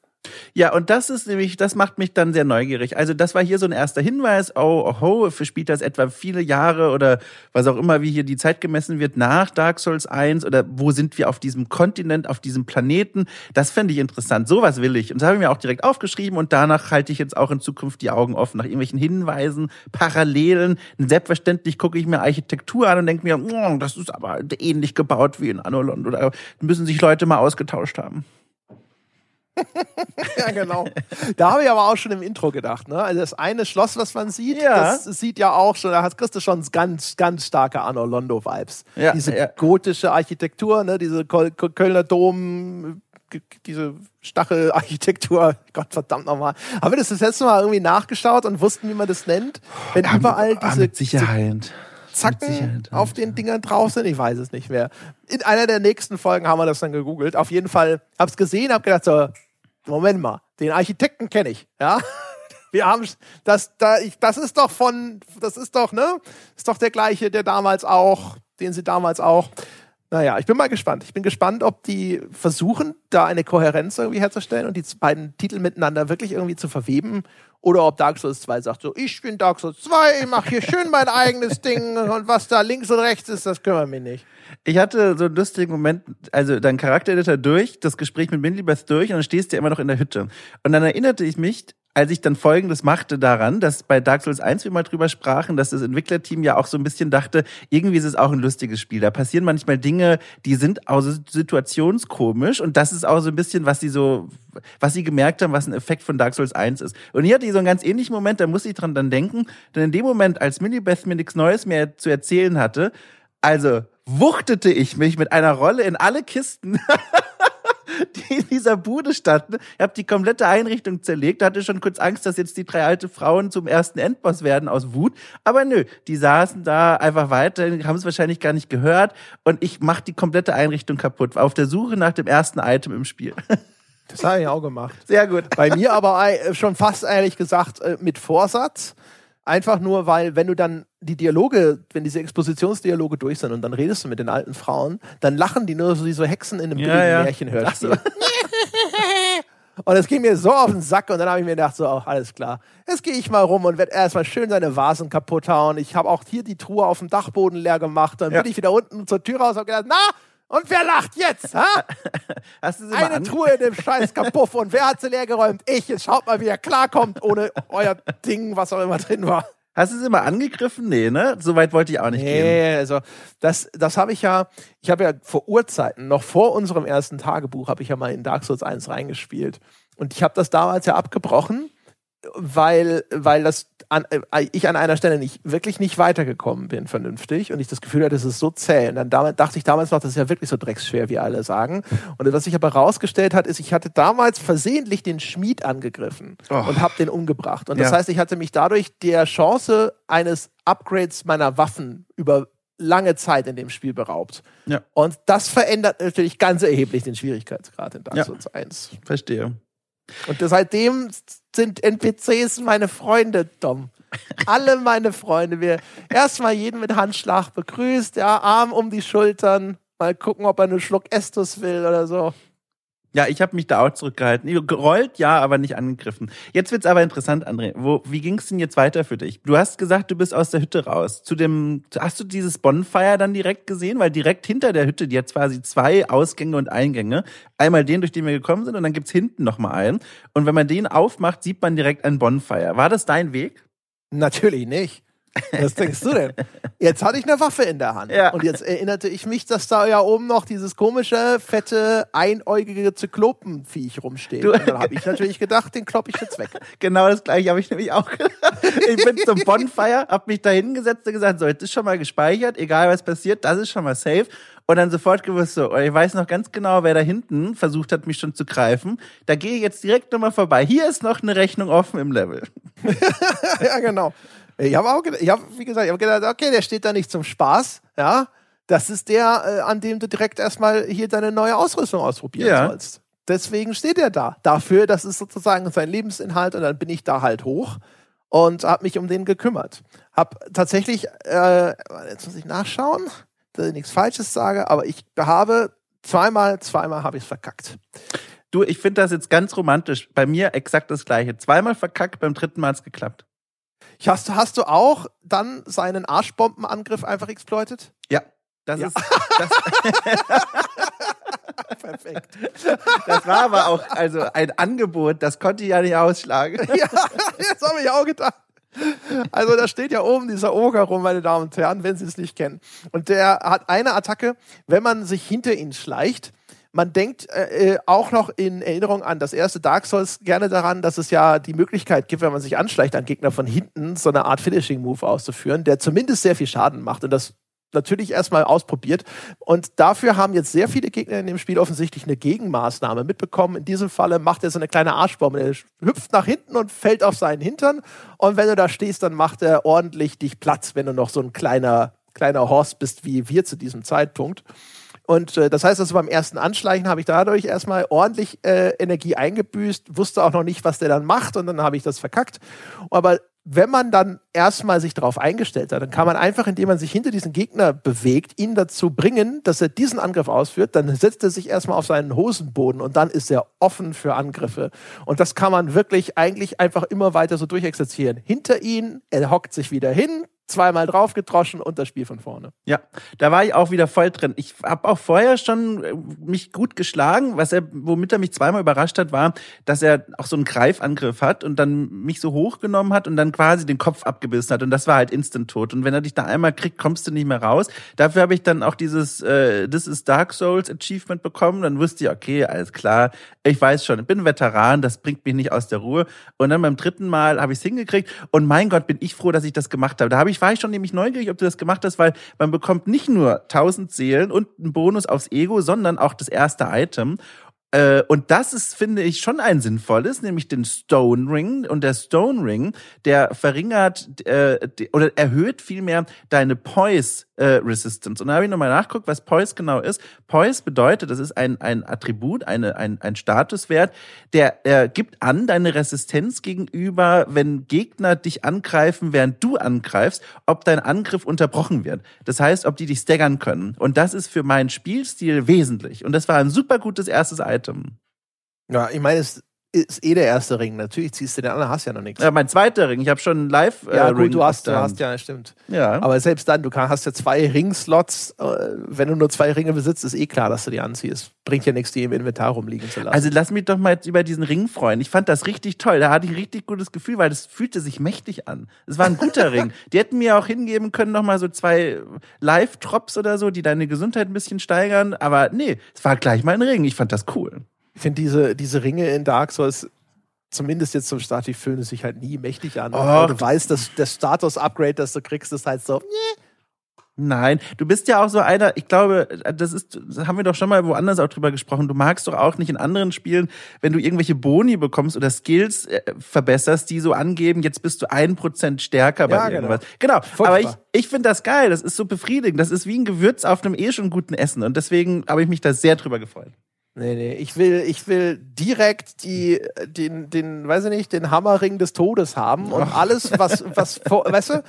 Ja, und das ist nämlich, das macht mich dann sehr neugierig. Also das war hier so ein erster Hinweis. Oh, für spielt das etwa viele Jahre oder was auch immer, wie hier die Zeit gemessen wird nach Dark Souls 1 oder wo sind wir auf diesem Kontinent, auf diesem Planeten? Das fände ich interessant. Sowas will ich. Und das habe ich mir auch direkt aufgeschrieben und danach halte ich jetzt auch in Zukunft die Augen offen nach irgendwelchen Hinweisen, Parallelen. Selbstverständlich gucke ich mir Architektur an und denke mir, oh, das ist aber ähnlich gebaut wie in Anno Lond oder müssen sich Leute mal ausgetauscht haben. Ja, genau. Da habe ich aber auch schon im Intro gedacht. Ne? Also das eine Schloss, was man sieht, Ja. das sieht ja auch schon, da kriegst du schon ganz, ganz starke Anno Londo-Vibes. Ja, diese ja. gotische Architektur, ne? diese Kölner Dom, diese Stachelarchitektur. Gott verdammt nochmal. Haben wir das das letzte Mal irgendwie nachgeschaut und wussten, wie man das nennt? Wenn Ja, überall ah, diese, mit Sicherheit. Zacken auf den Dingern drauf sind. Ich weiß es nicht mehr. In einer der nächsten Folgen haben wir das dann gegoogelt. Auf jeden Fall hab's gesehen, hab gedacht so, Moment mal, den Architekten kenne ich, ja. Wir haben das, da, ich, das ist doch von, das ist doch, ne? Ist doch der gleiche, der damals auch, den sie damals auch. Naja, ich bin mal gespannt. Ich bin gespannt, ob die versuchen, da eine Kohärenz irgendwie herzustellen und die beiden Titel miteinander wirklich irgendwie zu verweben. Oder ob Dark Souls 2 sagt so, ich bin Dark Souls 2, ich mache hier schön mein eigenes Ding und was da links und rechts ist, das kümmert mich nicht. Ich hatte so einen lustigen Moment, also dein Charaktereditor durch, das Gespräch mit Mindlibeth durch und dann stehst du ja immer noch in der Hütte. Und dann erinnerte ich mich als ich dann Folgendes machte daran, dass bei Dark Souls 1 wir mal drüber sprachen, dass das Entwicklerteam ja auch so ein bisschen dachte, irgendwie ist es auch ein lustiges Spiel. Da passieren manchmal Dinge, die sind auch situationskomisch und das ist auch so ein bisschen, was sie so, was sie gemerkt haben, was ein Effekt von Dark Souls 1 ist. Und hier hatte ich so einen ganz ähnlichen Moment, da musste ich dran dann denken, denn in dem Moment, als Minibeth mir nichts Neues mehr zu erzählen hatte, also wuchtete ich mich mit einer Rolle in alle Kisten die in dieser Bude standen. Ich habe die komplette Einrichtung zerlegt, hatte schon kurz Angst, dass jetzt die drei alte Frauen zum ersten Endboss werden aus Wut. Aber nö, die saßen da einfach weiter, haben es wahrscheinlich gar nicht gehört und ich mach die komplette Einrichtung kaputt. Auf der Suche nach dem ersten Item im Spiel. Das habe ich auch gemacht. Sehr gut. Bei mir aber schon fast ehrlich gesagt äh, mit Vorsatz. Einfach nur, weil wenn du dann die Dialoge, wenn diese Expositionsdialoge durch sind und dann redest du mit den alten Frauen, dann lachen die nur so wie so Hexen in einem ja, ja. Märchenhörspiel. So. und es ging mir so auf den Sack und dann habe ich mir gedacht, so, oh, alles klar. Jetzt gehe ich mal rum und werde erstmal schön seine Vasen kaputt hauen. Ich habe auch hier die Truhe auf dem Dachboden leer gemacht. Dann ja. bin ich wieder unten zur Tür raus und habe gedacht, na, und wer lacht jetzt? Ha? Hast du sie Eine Truhe in dem scheiß Kapuff. Und wer hat sie leer geräumt? Ich. Jetzt schaut mal, wie er klarkommt, ohne euer Ding, was auch immer drin war. Hast du sie mal angegriffen? Nee, ne? So weit wollte ich auch nicht nee, gehen. Nee, also das, das habe ich ja, ich habe ja vor Urzeiten, noch vor unserem ersten Tagebuch, habe ich ja mal in Dark Souls 1 reingespielt. Und ich habe das damals ja abgebrochen, weil, weil das an, äh, ich an einer Stelle nicht, wirklich nicht weitergekommen bin, vernünftig, und ich das Gefühl hatte, es ist so zäh. Und dann damit, dachte ich damals noch, das ist ja wirklich so drecksschwer, wie alle sagen. Und was sich aber rausgestellt hat, ist, ich hatte damals versehentlich den Schmied angegriffen oh. und habe den umgebracht. Und das ja. heißt, ich hatte mich dadurch der Chance eines Upgrades meiner Waffen über lange Zeit in dem Spiel beraubt. Ja. Und das verändert natürlich ganz erheblich den Schwierigkeitsgrad in Dark Souls ja. 1. Verstehe. Und seitdem sind NPCs meine Freunde, Tom. Alle meine Freunde. Wir erstmal jeden mit Handschlag begrüßt, ja, Arm um die Schultern, mal gucken, ob er einen Schluck Estus will oder so. Ja, ich habe mich da auch zurückgehalten. Gerollt, ja, aber nicht angegriffen. Jetzt wird's aber interessant, André. Wo, wie ging's denn jetzt weiter für dich? Du hast gesagt, du bist aus der Hütte raus. Zu dem, hast du dieses Bonfire dann direkt gesehen? Weil direkt hinter der Hütte, die hat quasi zwei Ausgänge und Eingänge. Einmal den, durch den wir gekommen sind, und dann gibt's hinten nochmal einen. Und wenn man den aufmacht, sieht man direkt ein Bonfire. War das dein Weg? Natürlich nicht. Was denkst du denn? Jetzt hatte ich eine Waffe in der Hand. Ja. Und jetzt erinnerte ich mich, dass da ja oben noch dieses komische, fette, einäugige Zyklopenviech rumsteht. Du, und dann habe ich natürlich gedacht, den klopp ich jetzt weg. Genau das gleiche habe ich nämlich auch gedacht. Ich bin zum Bonfire, habe mich da hingesetzt und gesagt, so, jetzt ist schon mal gespeichert, egal was passiert, das ist schon mal safe. Und dann sofort gewusst, so, ich weiß noch ganz genau, wer da hinten versucht hat, mich schon zu greifen. Da gehe ich jetzt direkt nochmal vorbei. Hier ist noch eine Rechnung offen im Level. ja, genau. Ich habe auch gedacht, ich hab, wie gesagt, ich habe gedacht, okay, der steht da nicht zum Spaß, ja. Das ist der, äh, an dem du direkt erstmal hier deine neue Ausrüstung ausprobieren ja. sollst. Deswegen steht er da. Dafür, das ist sozusagen sein Lebensinhalt und dann bin ich da halt hoch und habe mich um den gekümmert. Hab tatsächlich, äh, jetzt muss ich nachschauen, dass ich nichts Falsches sage, aber ich habe zweimal, zweimal habe ich es verkackt. Du, ich finde das jetzt ganz romantisch. Bei mir exakt das Gleiche. Zweimal verkackt, beim dritten Mal hat es geklappt. Hast, hast du auch dann seinen Arschbombenangriff einfach exploitet? Ja. Das ja. ist. Das Perfekt. Das war aber auch also ein Angebot, das konnte ich ja nicht ausschlagen. Ja, das habe ich auch gedacht. Also da steht ja oben dieser Oger rum, meine Damen und Herren, wenn Sie es nicht kennen. Und der hat eine Attacke, wenn man sich hinter ihn schleicht, man denkt äh, äh, auch noch in Erinnerung an das erste Dark Souls gerne daran, dass es ja die Möglichkeit gibt, wenn man sich anschleicht, einen Gegner von hinten so eine Art Finishing-Move auszuführen, der zumindest sehr viel Schaden macht. Und das natürlich erstmal ausprobiert. Und dafür haben jetzt sehr viele Gegner in dem Spiel offensichtlich eine Gegenmaßnahme mitbekommen. In diesem Falle macht er so eine kleine Arschbombe. Er hüpft nach hinten und fällt auf seinen Hintern. Und wenn du da stehst, dann macht er ordentlich dich Platz, wenn du noch so ein kleiner, kleiner Horst bist wie wir zu diesem Zeitpunkt. Und äh, das heißt also, beim ersten Anschleichen habe ich dadurch erstmal ordentlich äh, Energie eingebüßt, wusste auch noch nicht, was der dann macht und dann habe ich das verkackt. Aber wenn man dann erstmal sich darauf eingestellt hat, dann kann man einfach, indem man sich hinter diesen Gegner bewegt, ihn dazu bringen, dass er diesen Angriff ausführt. Dann setzt er sich erstmal auf seinen Hosenboden und dann ist er offen für Angriffe. Und das kann man wirklich eigentlich einfach immer weiter so durchexerzieren. Hinter ihn, er hockt sich wieder hin, zweimal draufgedroschen und das Spiel von vorne. Ja, da war ich auch wieder voll drin. Ich habe auch vorher schon äh, mich gut geschlagen. Was er, womit er mich zweimal überrascht hat, war, dass er auch so einen Greifangriff hat und dann mich so hochgenommen hat und dann quasi den Kopf abgebissen hat und das war halt instant tot. Und wenn er dich da einmal kriegt, kommst du nicht mehr raus. Dafür habe ich dann auch dieses äh, This is Dark Souls Achievement bekommen. Dann wusste ich, okay, alles klar, ich weiß schon, ich bin Veteran, das bringt mich nicht aus der Ruhe. Und dann beim dritten Mal habe ich es hingekriegt und mein Gott, bin ich froh, dass ich das gemacht habe. Da habe ich war ich schon nämlich neugierig, ob du das gemacht hast, weil man bekommt nicht nur 1000 Seelen und einen Bonus aufs Ego, sondern auch das erste Item. Äh, und das ist, finde ich, schon ein sinnvolles, nämlich den Stone Ring. Und der Stone Ring, der verringert äh, oder erhöht vielmehr deine Poise äh, Resistance. Und da habe ich nochmal nachguckt, was Poise genau ist. Poise bedeutet, das ist ein, ein Attribut, eine, ein, ein Statuswert, der äh, gibt an deine Resistenz gegenüber, wenn Gegner dich angreifen, während du angreifst, ob dein Angriff unterbrochen wird. Das heißt, ob die dich staggern können. Und das ist für meinen Spielstil wesentlich. Und das war ein super gutes erstes Item. Ja, ich meine, es ist eh der erste Ring. Natürlich ziehst du den anderen, hast ja noch nichts. Ja, mein zweiter Ring. Ich habe schon live äh, Ja, gut, Ring du hast, du hast ja, stimmt. Ja. Aber selbst dann, du kann, hast ja zwei Ringslots. Äh, wenn du nur zwei Ringe besitzt, ist eh klar, dass du die anziehst. Bringt ja nichts, die im Inventar rumliegen zu lassen. Also lass mich doch mal jetzt über diesen Ring freuen. Ich fand das richtig toll. Da hatte ich ein richtig gutes Gefühl, weil das fühlte sich mächtig an. Es war ein guter Ring. Die hätten mir auch hingeben können, noch mal so zwei Live-Drops oder so, die deine Gesundheit ein bisschen steigern. Aber nee, es war gleich mal ein Ring. Ich fand das cool. Ich finde diese, diese Ringe in Dark Souls zumindest jetzt zum Start, die fühlen sich halt nie mächtig an. Oh, du weißt, dass das Status-Upgrade, das du kriegst, ist halt so. Nein, du bist ja auch so einer, ich glaube, das ist, das haben wir doch schon mal woanders auch drüber gesprochen. Du magst doch auch nicht in anderen Spielen, wenn du irgendwelche Boni bekommst oder Skills äh, verbesserst, die so angeben, jetzt bist du ein Prozent stärker bei ja, genau. irgendwas. Genau. genau. Aber ich, ich finde das geil. Das ist so befriedigend. Das ist wie ein Gewürz auf einem eh schon guten Essen. Und deswegen habe ich mich da sehr drüber gefreut. Nee, nee, ich will, ich will direkt die, den, den, weiß ich nicht, den Hammerring des Todes haben und alles, was, was, weißt du?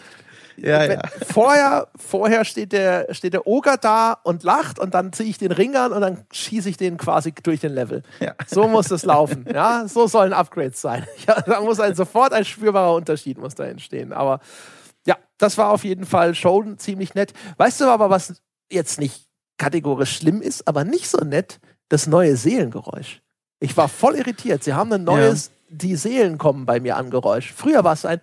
Ja, ja. Vorher, vorher steht der, steht der Oger da und lacht und dann ziehe ich den Ring an und dann schieße ich den quasi durch den Level. Ja. So muss das laufen. Ja, so sollen Upgrades sein. Ja, da muss ein, sofort ein spürbarer Unterschied muss da entstehen. Aber ja, das war auf jeden Fall schon ziemlich nett. Weißt du aber, was jetzt nicht kategorisch schlimm ist, aber nicht so nett? Das neue Seelengeräusch. Ich war voll irritiert. Sie haben ein neues, ja. die Seelen kommen bei mir an Geräusch. Früher war es ein,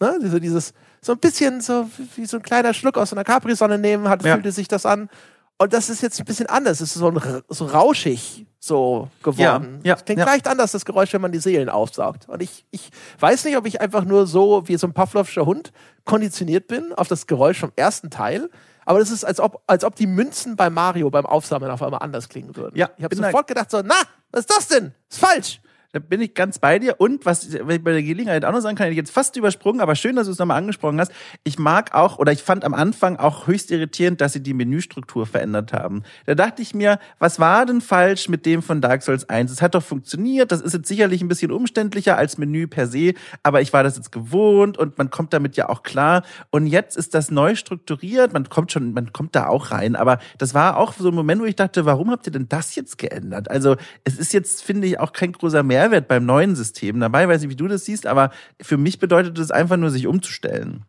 ne, so dieses, so ein bisschen so wie so ein kleiner Schluck aus einer Capri-Sonne nehmen, hat, ja. fühlte sich das an. Und das ist jetzt ein bisschen anders. Es ist so, ein, so rauschig so geworden. Ja, ja, klingt ja. leicht anders, das Geräusch, wenn man die Seelen aufsaugt. Und ich, ich weiß nicht, ob ich einfach nur so wie so ein Pavlovscher Hund konditioniert bin auf das Geräusch vom ersten Teil aber das ist, als ob, als ob die Münzen bei Mario beim Aufsammeln auf einmal anders klingen würden. Ja, ich habe sofort gedacht so, na, was ist das denn? Ist falsch. Da bin ich ganz bei dir. Und was ich bei der Gelegenheit auch noch sagen kann, ich jetzt fast übersprungen, aber schön, dass du es nochmal angesprochen hast. Ich mag auch, oder ich fand am Anfang auch höchst irritierend, dass sie die Menüstruktur verändert haben. Da dachte ich mir, was war denn falsch mit dem von Dark Souls 1? Es hat doch funktioniert. Das ist jetzt sicherlich ein bisschen umständlicher als Menü per se, aber ich war das jetzt gewohnt und man kommt damit ja auch klar. Und jetzt ist das neu strukturiert. Man kommt schon, man kommt da auch rein. Aber das war auch so ein Moment, wo ich dachte, warum habt ihr denn das jetzt geändert? Also, es ist jetzt, finde ich, auch kein großer Mehrwert Mehrwert beim neuen System dabei. Weiß nicht, wie du das siehst, aber für mich bedeutet es einfach nur, sich umzustellen.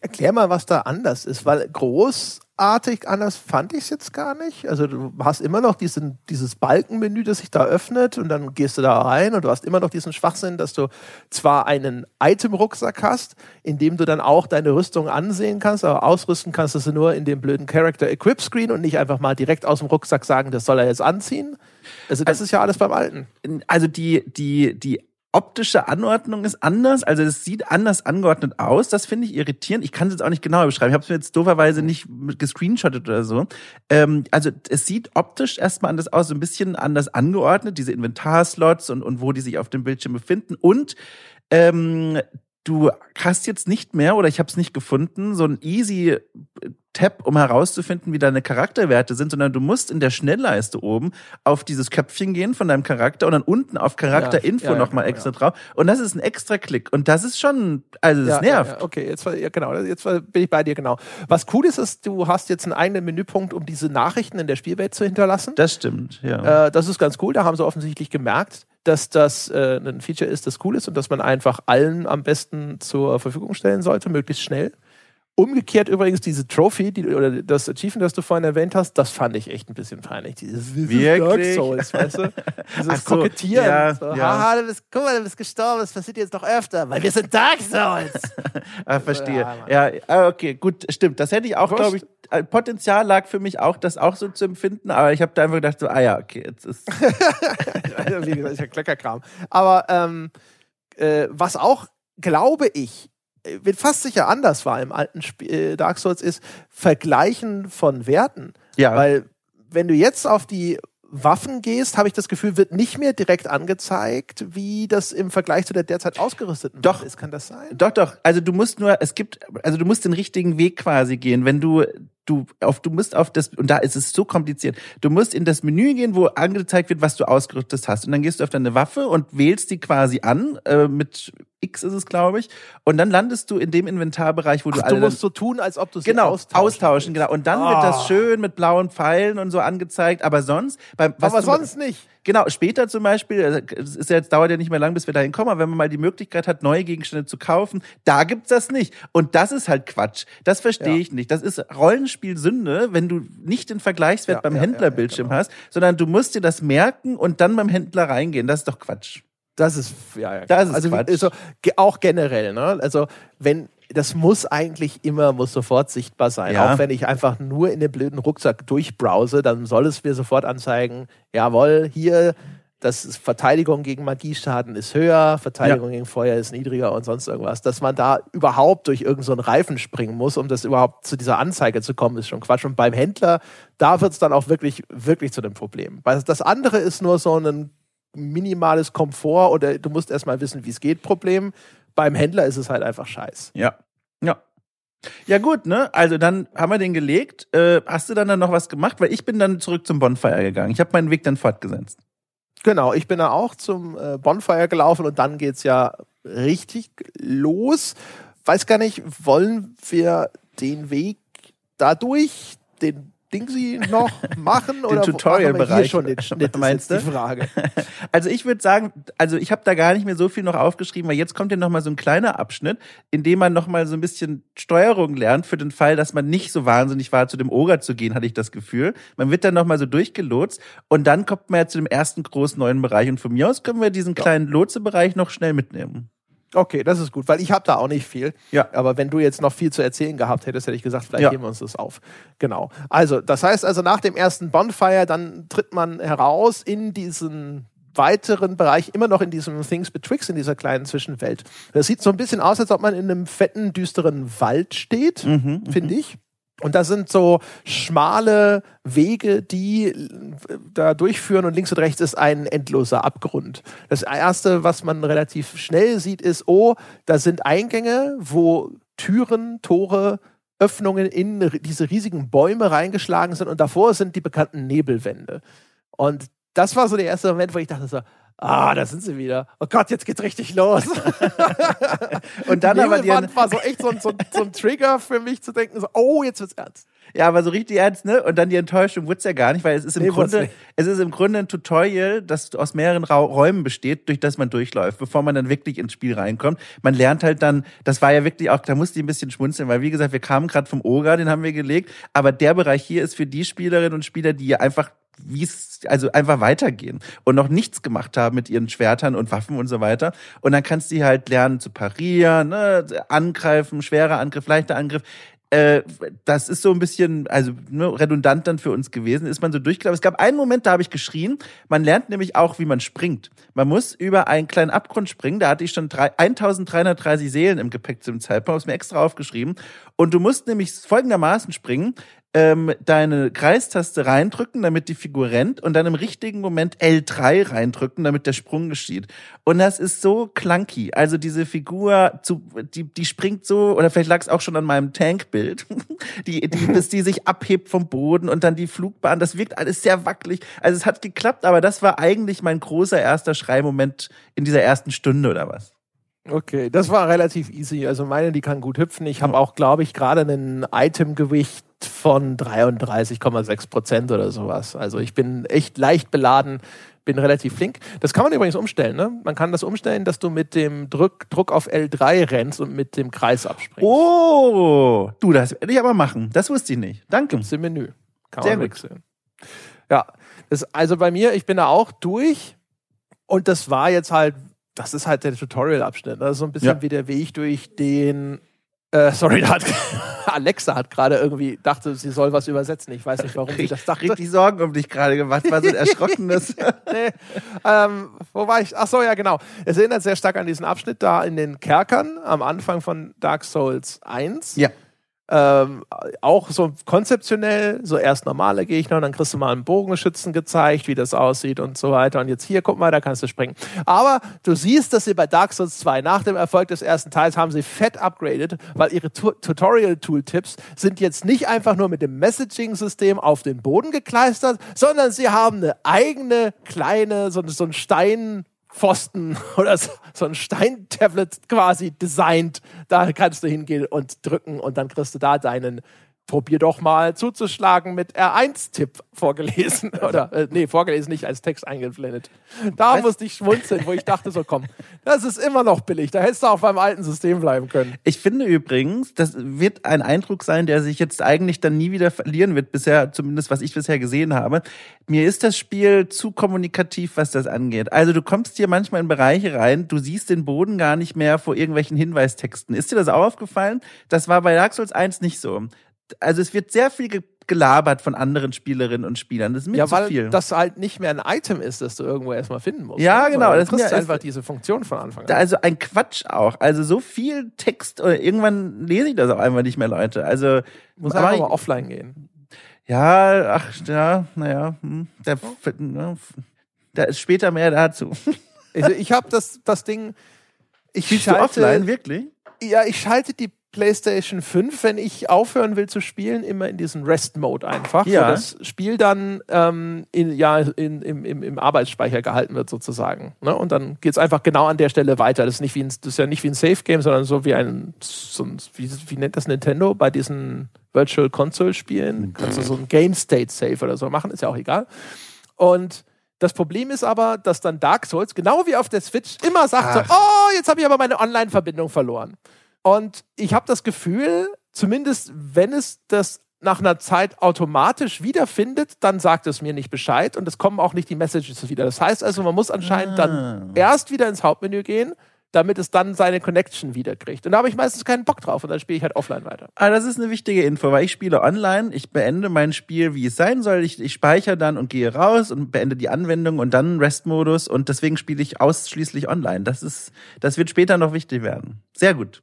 Erklär mal, was da anders ist, weil großartig anders fand ich es jetzt gar nicht. Also du hast immer noch diesen, dieses Balkenmenü, das sich da öffnet und dann gehst du da rein und du hast immer noch diesen Schwachsinn, dass du zwar einen Item-Rucksack hast, in dem du dann auch deine Rüstung ansehen kannst, aber ausrüsten kannst du sie nur in dem blöden Character Equip Screen und nicht einfach mal direkt aus dem Rucksack sagen, das soll er jetzt anziehen. Also das also, ist ja alles beim Alten. Also die, die, die optische Anordnung ist anders, also es sieht anders angeordnet aus. Das finde ich irritierend. Ich kann es jetzt auch nicht genau beschreiben. Ich habe es mir jetzt dooferweise nicht gescreenshottet oder so. Ähm, also es sieht optisch erstmal anders aus, so ein bisschen anders angeordnet, diese Inventarslots und, und wo die sich auf dem Bildschirm befinden. Und ähm, du hast jetzt nicht mehr, oder ich habe es nicht gefunden, so ein easy Tab, um herauszufinden, wie deine Charakterwerte sind, sondern du musst in der Schnellleiste oben auf dieses Köpfchen gehen von deinem Charakter und dann unten auf Charakterinfo ja, ja, nochmal genau, extra ja. drauf. Und das ist ein extra Klick. Und das ist schon, also das nervt. okay, jetzt ja, genau, jetzt bin ich bei dir genau. Was cool ist, ist, du hast jetzt einen eigenen Menüpunkt, um diese Nachrichten in der Spielwelt zu hinterlassen. Das stimmt, ja. Äh, das ist ganz cool. Da haben sie offensichtlich gemerkt, dass das äh, ein Feature ist, das cool ist und dass man einfach allen am besten zur Verfügung stellen sollte, möglichst schnell. Umgekehrt übrigens diese Trophy, die, oder das Achievement, das du vorhin erwähnt hast, das fand ich echt ein bisschen peinlich. Dieses, dieses Dark Souls, weißt du? Dieses so, Kokettieren. Ja, so, ja. Haha, du bist, guck mal, du bist gestorben, das passiert jetzt noch öfter, weil wir sind Dark Souls. ah, verstehe. Ja, ja, ah, okay, gut, stimmt. Das hätte ich auch, glaube ich, äh, Potenzial lag für mich auch, das auch so zu empfinden, aber ich habe da einfach gedacht, so, ah ja, okay, jetzt ist. Wie gesagt, ist ja Kleckerkram. Aber ähm, äh, was auch, glaube ich, wird fast sicher anders war im alten Spiel, äh, Dark Souls, ist Vergleichen von Werten. Ja. Weil wenn du jetzt auf die Waffen gehst, habe ich das Gefühl, wird nicht mehr direkt angezeigt, wie das im Vergleich zu der derzeit ausgerüsteten doch, ist. Kann das sein? Doch, doch. Also du musst nur, es gibt, also du musst den richtigen Weg quasi gehen. Wenn du du auf du musst auf das und da ist es so kompliziert. Du musst in das Menü gehen, wo angezeigt wird, was du ausgerüstet hast und dann gehst du auf deine Waffe und wählst die quasi an äh, mit X ist es, glaube ich, und dann landest du in dem Inventarbereich, wo Ach, du alle du musst so tun, als ob du sie genau austauschen, austauschen genau und dann oh. wird das ah. schön mit blauen Pfeilen und so angezeigt, aber sonst beim was aber sonst nicht. Genau, später zum Beispiel, äh, es ist ja jetzt, dauert ja nicht mehr lang, bis wir dahin kommen, aber wenn man mal die Möglichkeit hat, neue Gegenstände zu kaufen, da gibt's das nicht. Und das ist halt Quatsch. Das verstehe ja. ich nicht. Das ist Rollenspielsünde, wenn du nicht den Vergleichswert ja, beim ja, Händlerbildschirm genau. hast, sondern du musst dir das merken und dann beim Händler reingehen. Das ist doch Quatsch. Das ist, ja, ja. Das ist also, Quatsch. Also, auch generell, ne? Also, wenn, das muss eigentlich immer, muss sofort sichtbar sein. Ja. Auch wenn ich einfach nur in den blöden Rucksack durchbrowse, dann soll es mir sofort anzeigen, jawohl, hier, das ist Verteidigung gegen Magieschaden ist höher, Verteidigung ja. gegen Feuer ist niedriger und sonst irgendwas. Dass man da überhaupt durch irgendeinen so Reifen springen muss, um das überhaupt zu dieser Anzeige zu kommen, ist schon Quatsch. Und beim Händler, da wird es dann auch wirklich, wirklich zu dem Problem. Das andere ist nur so ein minimales Komfort oder du musst erstmal wissen, wie es geht, Problem. Beim Händler ist es halt einfach scheiß. Ja. Ja. Ja gut, ne? Also dann haben wir den gelegt. Äh, hast du dann, dann noch was gemacht? Weil ich bin dann zurück zum Bonfire gegangen. Ich habe meinen Weg dann fortgesetzt. Genau, ich bin da auch zum äh, Bonfire gelaufen und dann geht's ja richtig los. Weiß gar nicht, wollen wir den Weg dadurch, den Dingsy noch machen oder Tutorial-Bereich schon den Schnitt? Meinst du? Die Frage. Also ich würde sagen, also ich habe da gar nicht mehr so viel noch aufgeschrieben, weil jetzt kommt ja noch mal so ein kleiner Abschnitt, in dem man noch mal so ein bisschen Steuerung lernt für den Fall, dass man nicht so wahnsinnig war, zu dem Oger zu gehen, hatte ich das Gefühl. Man wird dann noch mal so durchgelotst und dann kommt man ja zu dem ersten großen neuen Bereich und von mir aus können wir diesen kleinen Lotsebereich noch schnell mitnehmen. Okay, das ist gut, weil ich habe da auch nicht viel. Ja. Aber wenn du jetzt noch viel zu erzählen gehabt hättest, hätte ich gesagt, vielleicht ja. heben wir uns das auf. Genau. Also, das heißt also nach dem ersten Bonfire, dann tritt man heraus in diesen weiteren Bereich, immer noch in diesem Things Betwixt, in dieser kleinen Zwischenwelt. Das sieht so ein bisschen aus, als ob man in einem fetten, düsteren Wald steht, mhm, finde mhm. ich. Und da sind so schmale Wege, die äh, da durchführen und links und rechts ist ein endloser Abgrund. Das erste, was man relativ schnell sieht, ist, oh, da sind Eingänge, wo Türen, Tore, Öffnungen in diese riesigen Bäume reingeschlagen sind und davor sind die bekannten Nebelwände. Und das war so der erste Moment, wo ich dachte so, ah, da sind sie wieder. Oh Gott, jetzt geht's richtig los. und dann aber die war so echt so ein, so, so ein Trigger für mich zu denken, so, oh, jetzt wird's ernst. Ja, aber so richtig ernst, ne? Und dann die Enttäuschung wird's ja gar nicht, weil es ist im nee, Grunde, es ist im Grunde ein Tutorial, das aus mehreren Ra Räumen besteht, durch das man durchläuft, bevor man dann wirklich ins Spiel reinkommt. Man lernt halt dann, das war ja wirklich auch, da musste ich ein bisschen schmunzeln, weil wie gesagt, wir kamen gerade vom Oga, den haben wir gelegt, aber der Bereich hier ist für die Spielerinnen und Spieler, die einfach wie es, also einfach weitergehen und noch nichts gemacht haben mit ihren Schwertern und Waffen und so weiter. Und dann kannst du halt lernen zu parieren, ne, angreifen, schwerer Angriff, leichter Angriff. Äh, das ist so ein bisschen, also ne, redundant dann für uns gewesen, ist man so durchgelaufen. Es gab einen Moment, da habe ich geschrien. Man lernt nämlich auch, wie man springt. Man muss über einen kleinen Abgrund springen. Da hatte ich schon drei, 1330 Seelen im Gepäck zum Zeitpunkt, habe es mir extra aufgeschrieben. Und du musst nämlich folgendermaßen springen. Ähm, deine Kreistaste reindrücken, damit die Figur rennt und dann im richtigen Moment L3 reindrücken, damit der Sprung geschieht. Und das ist so clunky. Also diese Figur, zu, die, die springt so, oder vielleicht lag es auch schon an meinem Tankbild, die, die, bis die sich abhebt vom Boden und dann die Flugbahn. Das wirkt alles sehr wackelig. Also es hat geklappt, aber das war eigentlich mein großer erster Schreimoment in dieser ersten Stunde oder was. Okay, das war relativ easy. Also meine, die kann gut hüpfen. Ich habe auch, glaube ich, gerade einen Itemgewicht von 33,6 Prozent oder sowas. Also ich bin echt leicht beladen, bin relativ flink. Das kann man übrigens umstellen. Ne? Man kann das umstellen, dass du mit dem Druck, Druck auf L3 rennst und mit dem Kreis abspringst. Oh, du, das werde ich aber machen. Das wusste ich nicht. Danke. Gibt's im Menü. Kann Sehr man gut. wechseln. Ja, das, also bei mir, ich bin da auch durch und das war jetzt halt, das ist halt der Tutorial-Abschnitt. Das ist so ein bisschen Ja. wie der Weg durch den. Äh, sorry, hat, Alexa hat gerade irgendwie dachte, sie soll was übersetzen. Ich weiß nicht, warum sie das dachte. Richtig Sorgen um dich gerade gemacht. Was ein erschrockenes. nee. ähm, wo war ich? Ach so, ja, genau. Es erinnert sehr stark an diesen Abschnitt da in den Kerkern am Anfang von Dark Souls 1. ja. Ähm, auch so konzeptionell, so erst normale Gegner und dann kriegst du mal einen Bogenschützen gezeigt, wie das aussieht und so weiter. Und jetzt hier, guck mal, da kannst du springen. Aber du siehst, dass sie bei Dark Souls 2 nach dem Erfolg des ersten Teils haben sie fett upgraded, weil ihre Tu- Tutorial-Tooltips sind jetzt nicht einfach nur mit dem Messaging-System auf den Boden gekleistert, sondern sie haben eine eigene kleine, so, so ein Stein, Pfosten oder so, so ein Steintablet quasi designt. Da kannst du hingehen und drücken und dann kriegst du da deinen Probier doch mal zuzuschlagen mit R1-Tipp vorgelesen. Oder, äh, nee, vorgelesen nicht als Text eingeblendet. Da Was? musste ich schmunzeln, wo ich dachte so, komm, das ist immer noch billig. Da hättest du auch beim alten System bleiben können. Ich finde übrigens, das wird ein Eindruck sein, der sich jetzt eigentlich dann nie wieder verlieren wird, bisher, zumindest was ich bisher gesehen habe. Mir ist das Spiel zu kommunikativ, was das angeht. Also du kommst hier manchmal in Bereiche rein, du siehst den Boden gar nicht mehr vor irgendwelchen Hinweistexten. Ist dir das auch aufgefallen? Das war bei Dark Souls 1 nicht so. Also es wird sehr viel ge- gelabert von anderen Spielerinnen und Spielern. Das ist mir Ja, zu weil viel. das halt nicht mehr ein Item ist, das du irgendwo erstmal finden musst. Ja, ne? genau, das ist einfach diese Funktion von Anfang an. also ein Quatsch auch. Also so viel Text oder irgendwann lese ich das auch einfach nicht mehr, Leute. Also Muss einfach mal offline gehen. ja, ach ja, naja, hm, da, ne, da ist später mehr dazu. Also ich habe das, das Ding. Ich Spielst du offline, wirklich? Ja, ich schalte die PlayStation 5, wenn ich aufhören will zu spielen, immer in diesen Rest-Mode einfach, Ja. wo das Spiel dann ähm, in, ja, in, im, im, im Arbeitsspeicher gehalten wird sozusagen. Ne? Und dann geht's einfach genau an der Stelle weiter. Das ist, nicht wie ein, das ist ja nicht wie ein Safe-Game, sondern so wie ein, so ein wie, wie nennt das Nintendo bei diesen Virtual Console-Spielen? Kannst du so ein Game-State-Save oder so machen, ist ja auch egal. Und das Problem ist aber, dass dann Dark Souls, genau wie auf der Switch, immer sagt so, Ach. oh, jetzt habe ich aber meine Online-Verbindung verloren. Und ich habe das Gefühl, zumindest wenn es das nach einer Zeit automatisch wiederfindet, dann sagt es mir nicht Bescheid und es kommen auch nicht die Messages wieder. Das heißt also, man muss anscheinend dann Ah. erst wieder ins Hauptmenü gehen, damit es dann seine Connection wiederkriegt. Und da habe ich meistens keinen Bock drauf und dann spiele ich halt offline weiter. Ah, das ist eine wichtige Info, weil ich spiele online, ich beende mein Spiel, wie es sein soll, ich, ich speichere dann und gehe raus und beende die Anwendung und dann Restmodus und deswegen spiele ich ausschließlich online. Das ist, das wird später noch wichtig werden. Sehr gut.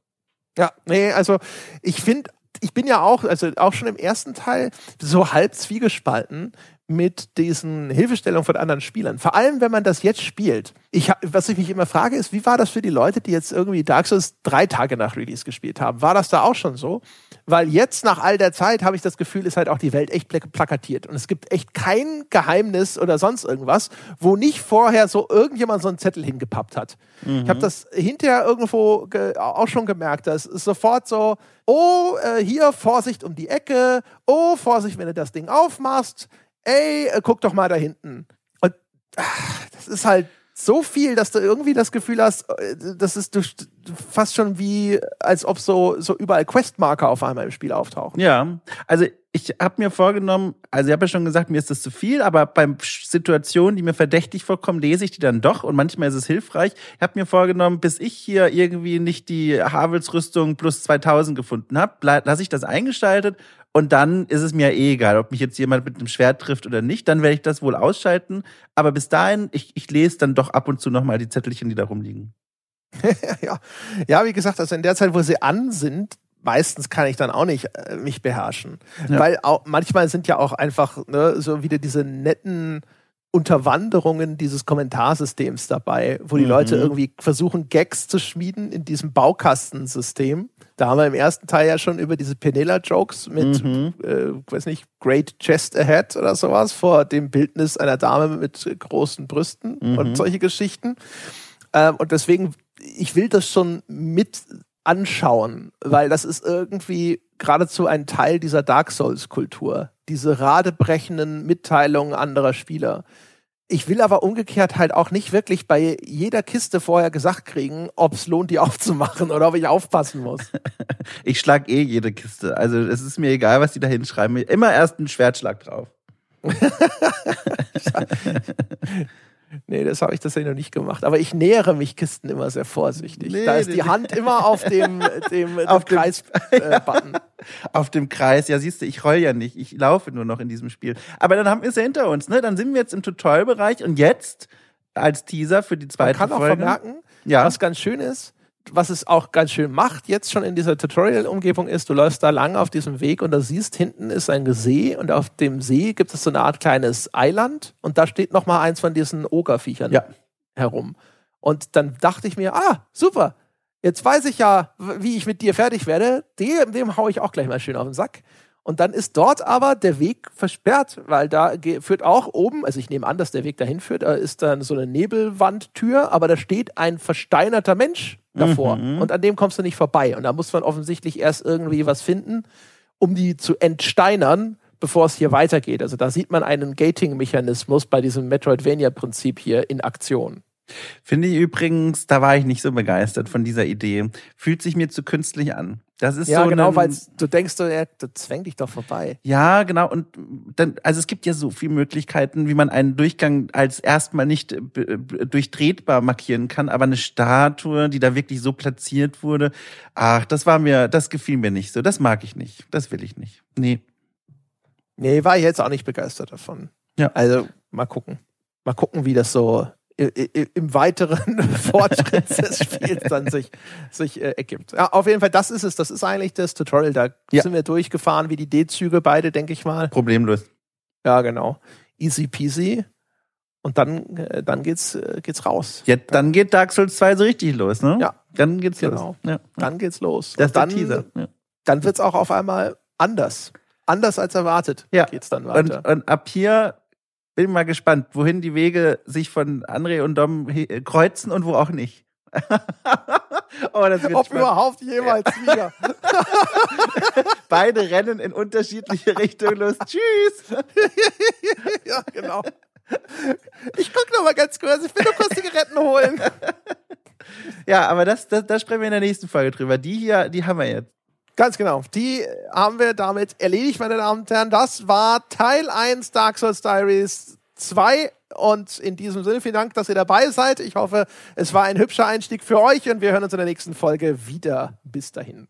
Ja, nee, also ich finde, ich bin ja auch, also auch schon im ersten Teil so halb zwiegespalten mit diesen Hilfestellungen von anderen Spielern. Vor allem, wenn man das jetzt spielt. Ich, was ich mich immer frage, ist, wie war das für die Leute, die jetzt irgendwie Dark Souls drei Tage nach Release gespielt haben? War das da auch schon so? Weil jetzt nach all der Zeit habe ich das Gefühl, ist halt auch die Welt echt plak- plakatiert. Und es gibt echt kein Geheimnis oder sonst irgendwas, wo nicht vorher so irgendjemand so einen Zettel hingepappt hat. Ich habe das hinterher irgendwo ge auch schon gemerkt. Das ist sofort so, oh, äh, hier Vorsicht um die Ecke, oh, Vorsicht, wenn du das Ding aufmachst, ey, äh, guck doch mal da hinten. Und ach, das ist halt so viel, dass du irgendwie das Gefühl hast, äh, das ist fast schon wie, als ob so, so überall Questmarker auf einmal im Spiel auftauchen. Ja, also ich habe mir vorgenommen, also ich habe ja schon gesagt, mir ist das zu viel, aber bei Situationen, die mir verdächtig vorkommen, lese ich die dann doch und manchmal ist es hilfreich. Ich habe mir vorgenommen, bis ich hier irgendwie nicht die Havels-Rüstung plus 2000 gefunden habe, lasse ich das eingeschaltet und dann ist es mir eh egal, ob mich jetzt jemand mit einem Schwert trifft oder nicht, dann werde ich das wohl ausschalten. Aber bis dahin, ich, ich lese dann doch ab und zu nochmal die Zettelchen, die da rumliegen. ja. ja, wie gesagt, also in der Zeit, wo sie an sind, meistens kann ich dann auch nicht äh, mich beherrschen. Ja. Weil auch, manchmal sind ja auch einfach ne, so wieder diese netten Unterwanderungen dieses Kommentarsystems dabei, wo die mhm. Leute irgendwie versuchen, Gags zu schmieden in diesem Baukastensystem. Da haben wir im ersten Teil ja schon über diese Penela-Jokes mit, mhm. äh, weiß nicht, Great Chest Ahead oder sowas vor dem Bildnis einer Dame mit großen Brüsten mhm. und solche Geschichten. Ähm, und deswegen, ich will das schon mit anschauen, weil das ist irgendwie geradezu ein Teil dieser Dark Souls-Kultur. Diese radebrechenden Mitteilungen anderer Spieler. Ich will aber umgekehrt halt auch nicht wirklich bei jeder Kiste vorher gesagt kriegen, ob es lohnt, die aufzumachen oder ob ich aufpassen muss. ich schlag eh jede Kiste. Also es ist mir egal, was die da hinschreiben. Immer erst einen Schwertschlag drauf. Nee, das habe ich tatsächlich noch nicht gemacht. Aber ich nähere mich Kisten immer sehr vorsichtig. Nee, da ist die Hand immer auf dem, dem, auf dem Kreis-Button. Äh, auf dem Kreis. Ja, siehst du, ich roll ja nicht. Ich laufe nur noch in diesem Spiel. Aber dann haben wir es ja hinter uns. Ne? Dann sind wir jetzt im Tutorial-Bereich und jetzt als Teaser für die zweite. Man kann Folge. auch vermerken, ja. was ganz schön ist, was es auch ganz schön macht, jetzt schon in dieser Tutorial-Umgebung ist, du läufst da lang auf diesem Weg und da siehst, hinten ist ein See und auf dem See gibt es so eine Art kleines Eiland und da steht nochmal eins von diesen Ogerviechern ja. herum. Und dann dachte ich mir, ah, super, jetzt weiß ich ja, wie ich mit dir fertig werde, dem, dem hau ich auch gleich mal schön auf den Sack. Und dann ist dort aber der Weg versperrt, weil da führt auch oben, also ich nehme an, dass der Weg dahin führt, da ist dann so eine Nebelwandtür, aber da steht ein versteinerter Mensch davor. Mhm. Und an dem kommst du nicht vorbei. Und da muss man offensichtlich erst irgendwie was finden, um die zu entsteinern, bevor es hier weitergeht. Also da sieht man einen Gating-Mechanismus bei diesem Metroidvania-Prinzip hier in Aktion. Finde ich übrigens, da war ich nicht so begeistert von dieser Idee. Fühlt sich mir zu künstlich an. Das ist ja, so genau, weil du denkst, ja, das zwängt dich doch vorbei. Ja, genau. Und dann, also es gibt ja so viele Möglichkeiten, wie man einen Durchgang als erstmal nicht äh, durchtretbar markieren kann, aber eine Statue, die da wirklich so platziert wurde, ach, das war mir, das gefiel mir nicht so. Das mag ich nicht. Das will ich nicht. Nee. Nee, war ich jetzt auch nicht begeistert davon. Ja. Also mal gucken. Mal gucken, wie das so im weiteren Fortschritt des Spiels dann sich, sich äh, ergibt. Ja, auf jeden Fall, das ist es. Das ist eigentlich das Tutorial. Da ja. sind wir durchgefahren wie die D-Züge, beide, denke ich mal. Problemlos. Ja, genau. Easy peasy. Und dann, äh, dann geht's, äh, geht's raus. Ja, dann geht Dark Souls 2 so richtig los, ne? Ja. Dann geht's genau. los. Ja. Dann geht's los. Das ist dann, der Teaser. Ja. Dann wird's auch auf einmal anders. Anders als erwartet ja. geht's dann weiter. Und, und ab hier bin mal gespannt, wohin die Wege sich von André und Dom kreuzen und wo auch nicht. oh, das wird Ob spannend. überhaupt jemals wieder. Beide rennen in unterschiedliche Richtungen los. Tschüss. ja, genau. Ich guck noch mal ganz kurz. Ich will nur kurz Zigaretten holen. ja, aber das, das, das sprechen wir in der nächsten Folge drüber. Die hier, die haben wir jetzt. Ganz genau. Die haben wir damit erledigt, meine Damen und Herren. Das war Teil 1 Dark Souls Diaries 2. Und in diesem Sinne vielen Dank, dass ihr dabei seid. Ich hoffe, es war ein hübscher Einstieg für euch und wir hören uns in der nächsten Folge wieder. Bis dahin.